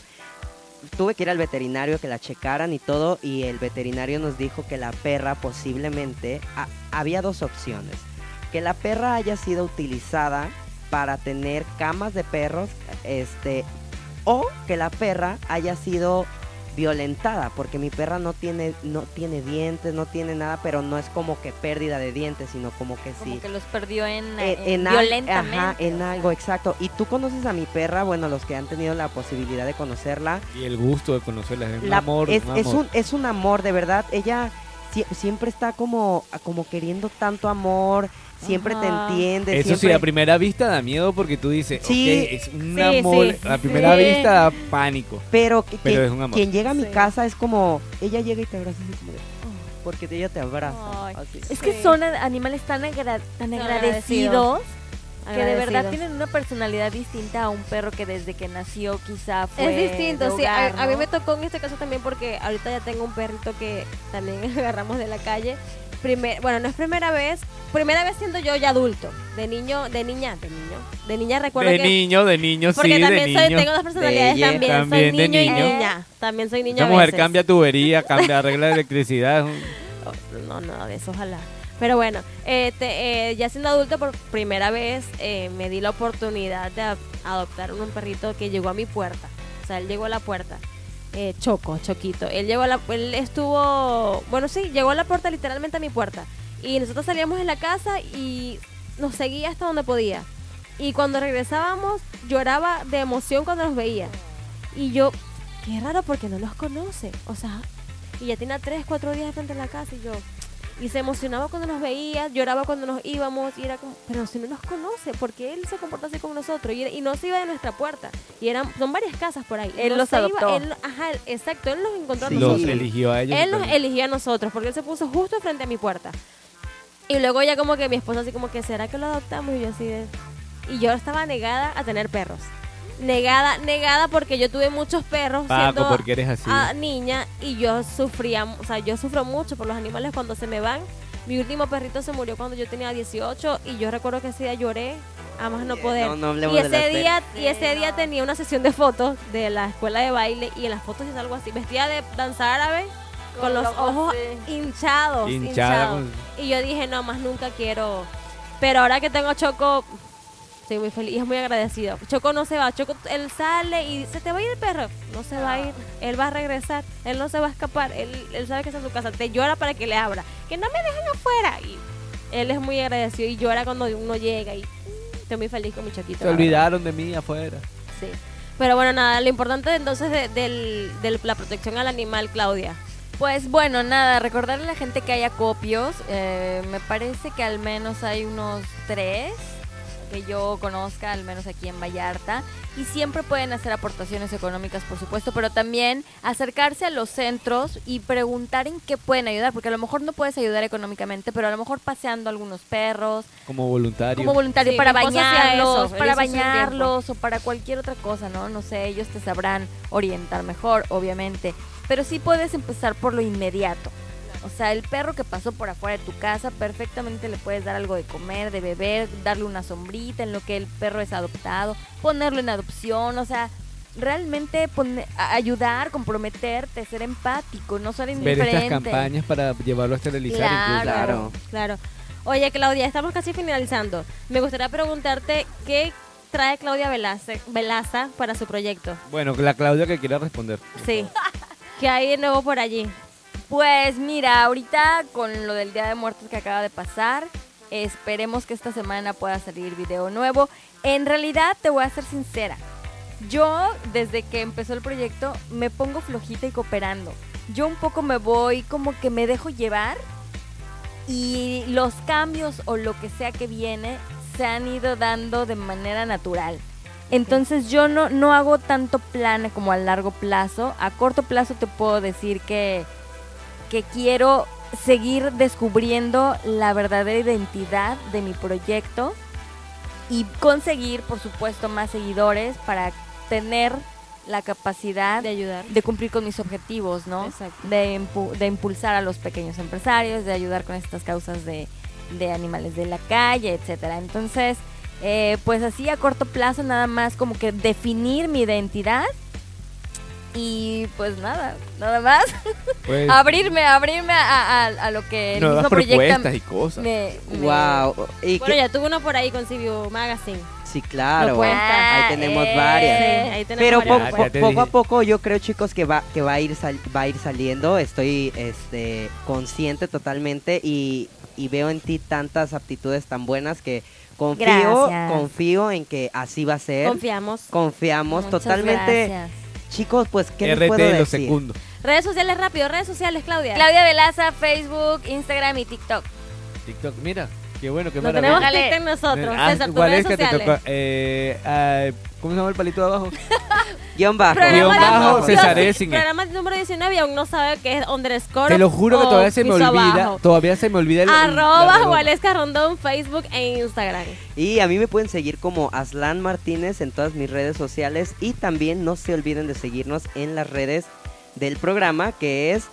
Tuve que ir al veterinario que la checaran y todo, y el veterinario nos dijo que la perra posiblemente, ha- había dos opciones. Que la perra haya sido utilizada para tener camas de perros, este, o que la perra haya sido violentada, porque mi perra no tiene, no tiene dientes, no tiene nada, pero no es como que pérdida de dientes, sino como que Como sí. que los perdió en, Eh, en al- violentamente. ajá, en algo, exacto. Y tú conoces a mi perra, bueno, los que han tenido la posibilidad de conocerla. Y el gusto de conocerla. Es un la- amor. es, un es un, es un amor, de verdad. Ella sie- siempre está como, como queriendo tanto amor, siempre Ajá. te entiende. Eso sí, a primera vista da miedo porque tú dices, Sí. ok, es un Sí, amor. sí. A primera Sí. vista da pánico. Pero, que- Pero que- es un amor. quien llega a mi Sí. casa es como, ella llega y te abraza así como de, "Oh", porque ella te abraza. Ay, así. Es que son animales tan, agra- tan Tan agradecidos que de verdad tienen una personalidad distinta a un perro que desde que nació quizá fue Es distinto, de sí. A- hogar, a, mí ¿no? me tocó en este caso también porque ahorita ya tengo un perrito que también agarramos de la calle. Primer, bueno, no es primera vez, primera vez siendo yo ya adulto. De niño, de niña, de niño. De niña recuerdo De que... niño, de niño, porque sí, de también soy, niño. tengo dos personalidades Belle. también. También soy de niño, niño. y niña. También soy niña a mujer veces. cambia tubería, cambia, arregla electricidad. No, nada de eso, ojalá. Pero bueno, este, eh, ya siendo adulto por primera vez eh, me di la oportunidad de adoptar un perrito que llegó a mi puerta. O sea, él llegó a la puerta. Eh, Choco, Choquito. Él llegó a la, él estuvo, bueno sí, llegó a la puerta literalmente a mi puerta. Y nosotros salíamos de la casa y nos seguía hasta donde podía. Y cuando regresábamos lloraba de emoción cuando nos veía. Y yo, qué raro porque no los conoce. O sea, y ya tenía tres, cuatro días de frente a la casa y yo... Y se emocionaba cuando nos veía, lloraba cuando nos íbamos y era como, pero si no nos conoce, porque él se comporta así con nosotros y, era- y no se iba de nuestra puerta. Y eran, son varias casas por ahí. Él No los se iba- adoptó. él- ajá, exacto, él los encontró a Sí. Los nosotros. eligió a ellos. Él pues- eligió a nosotros porque él se puso justo frente a mi puerta. Y luego ya como que mi esposa así como que, ¿será que lo adoptamos? Y yo así de... Y yo estaba negada a tener perros. Negada, negada porque yo tuve muchos perros Paco, siendo porque eres así. ah, niña y yo sufría, o sea, yo sufro mucho por los animales cuando se me van. Mi último perrito se murió cuando yo tenía 18 y yo recuerdo que ese día lloré a más no poder. no, no y ese día y ese día tenía una sesión de fotos de la escuela de baile y en las fotos es algo así, vestida de danza árabe con los ojos hinchados, Hinchada hinchados. Y yo dije, no, más nunca quiero. Pero ahora que tengo Choco, estoy muy feliz y es muy agradecido. Choco no se va, Choco, él sale y se te va a ir el perro. No se va a ir, él va a regresar, él no se va a escapar, él, él sabe que está en su casa, te llora para que le abra, que no me dejen afuera. Y él es muy agradecido y llora cuando uno llega y estoy muy feliz con mi Choquito. Se verdad. olvidaron de mí afuera. Sí. Pero bueno, nada, lo importante entonces de, del- de la protección al animal, Claudia. Pues bueno, nada, recordarle a la gente que hay acopios. eh, me parece que al menos hay unos tres que yo conozca, al menos aquí en Vallarta. Y siempre pueden hacer aportaciones económicas, por supuesto, pero también acercarse a los centros y preguntar en qué pueden ayudar, porque a lo mejor no puedes ayudar económicamente, pero a lo mejor paseando algunos perros, Como voluntario. como voluntario Sí, para bañarlos, eso, para bañarlos o para cualquier otra cosa, ¿no? No sé, ellos te sabrán orientar mejor, obviamente. Pero sí puedes empezar por lo inmediato. O sea, el perro que pasó por afuera de tu casa, perfectamente le puedes dar algo de comer, de beber, darle una sombrita en lo que el perro es adoptado, ponerlo en adopción, o sea, realmente pone- a- ayudar, comprometerte, ser empático, no ser Ver indiferente. estas campañas para llevarlo a esterilizar incluso. Claro. Claro. Oye, Claudia, estamos casi finalizando. Me gustaría preguntarte qué trae Claudia Velaza, Velaza para su proyecto. Bueno, la Claudia que quiera responder. Sí. ¿Qué hay de nuevo por allí? Pues mira, ahorita con lo del Día de Muertos que acaba de pasar, esperemos que esta semana pueda salir video nuevo. En realidad, te voy a ser sincera. Yo, desde que empezó el proyecto, me pongo flojita y cooperando. Yo un poco me voy, como que me dejo llevar. Y los cambios o lo que sea que viene se han ido dando de manera natural. Entonces yo no, no hago tanto plan como a largo plazo. A corto plazo te puedo decir que, que quiero seguir descubriendo la verdadera identidad de mi proyecto y conseguir, por supuesto, más seguidores para tener la capacidad De ayudar. de cumplir con mis objetivos, ¿no? Exacto. De, impu- de impulsar a los pequeños empresarios, de ayudar con estas causas de, de animales de la calle, etcétera. Entonces, eh, pues así a corto plazo nada más como que definir mi identidad y pues nada, nada más. Pues, abrirme, abrirme a, a- a lo que el nuevas mismo proyecto propuestas y cosas. me, me- Wow. Y Bueno, ya tuve uno por ahí con CBU Magazine. sí, claro. Ahí tenemos Eh, varias. Sí, ahí tenemos Pero varias po- po- poco a poco yo creo chicos que va que va a ir sal- va a ir saliendo. Estoy este consciente totalmente y, y veo en ti tantas aptitudes tan buenas que confío Gracias. confío en que así va a ser. Confiamos. Confiamos Muchas totalmente. gracias. Chicos, pues qué les RT puedo en los decir. segundos. Redes sociales rápido, redes sociales, Claudia. Claudia Velaza, Facebook, Instagram y TikTok. TikTok, mira, qué bueno, qué No maravilla. tenemos. TikTok nosotros. Ah, César, tus ¿Cuál redes es que te sociales. tocó? Eh, ah, ¿Cómo se llama el palito de abajo? Guión bajo. Guión bajo, César Dios, Essinger. Programa número 19 y aún no sabe qué es underscore. Te lo juro que todavía se me olvida. abajo. Todavía se me olvida el. Arroba. Waleska Rondón, Facebook e Instagram. Y a mí me pueden seguir como Aslan Martínez en todas mis redes sociales y también no se olviden de seguirnos en las redes del programa que es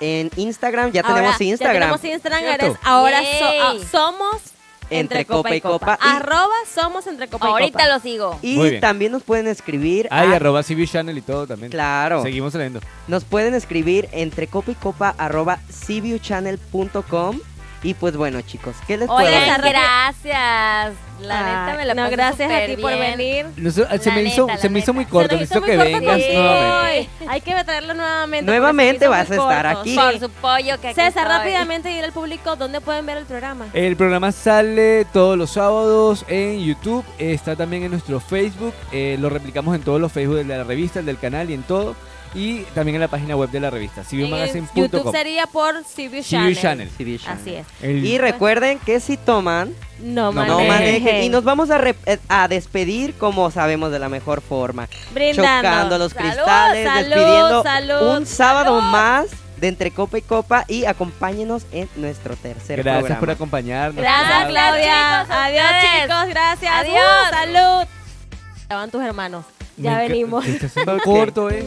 en Instagram, ya Ahora, tenemos Instagram. Ya tenemos Instagram. ¿Cierto? eres- ahora so- ah, somos Entre Copa y Copa. Y- Arroba somos entre Copa y Ahorita Copa. lo sigo. Y también nos pueden escribir Ah, y a- arroba CB Channel y todo también. Claro. Seguimos leyendo. Nos pueden escribir entre copa y copa arroba cviewchannel.com y pues bueno chicos, ¿qué les puedo decir? gracias. La Ah, neta me la no, gracias a ti por venir. No se, La me hizo, neta, se me hizo muy corto. Necesito que corto vengas contigo nuevamente. Hay que traerlo nuevamente. Nuevamente vas a estar aquí. Sí. Por su pollo que aquí César, estoy. rápidamente dile al público dónde pueden ver el programa. El programa sale todos los sábados en YouTube, está también en nuestro Facebook, eh, lo replicamos en todos los Facebook de la revista, el del canal y en todo, y también en la página web de la revista, En YouTube sería por CBU CBU Channel. Channel. CBU Channel. Así es. El- Y recuerden que si toman, No, manejen. manejen. Y nos vamos a, re- eh, a despedir como sabemos de la mejor forma. Brindando. Chocando los Salud, cristales, salud, despidiendo salud, un sábado salud. más de Entre Copa y Copa y acompáñenos en nuestro tercer Gracias programa. por acompañarnos. Gracias, Claudia. Adiós, chicos. Gracias. Adiós. Uh, salud. Ya van tus hermanos. Ya Me venimos. Está siendo corto, eh.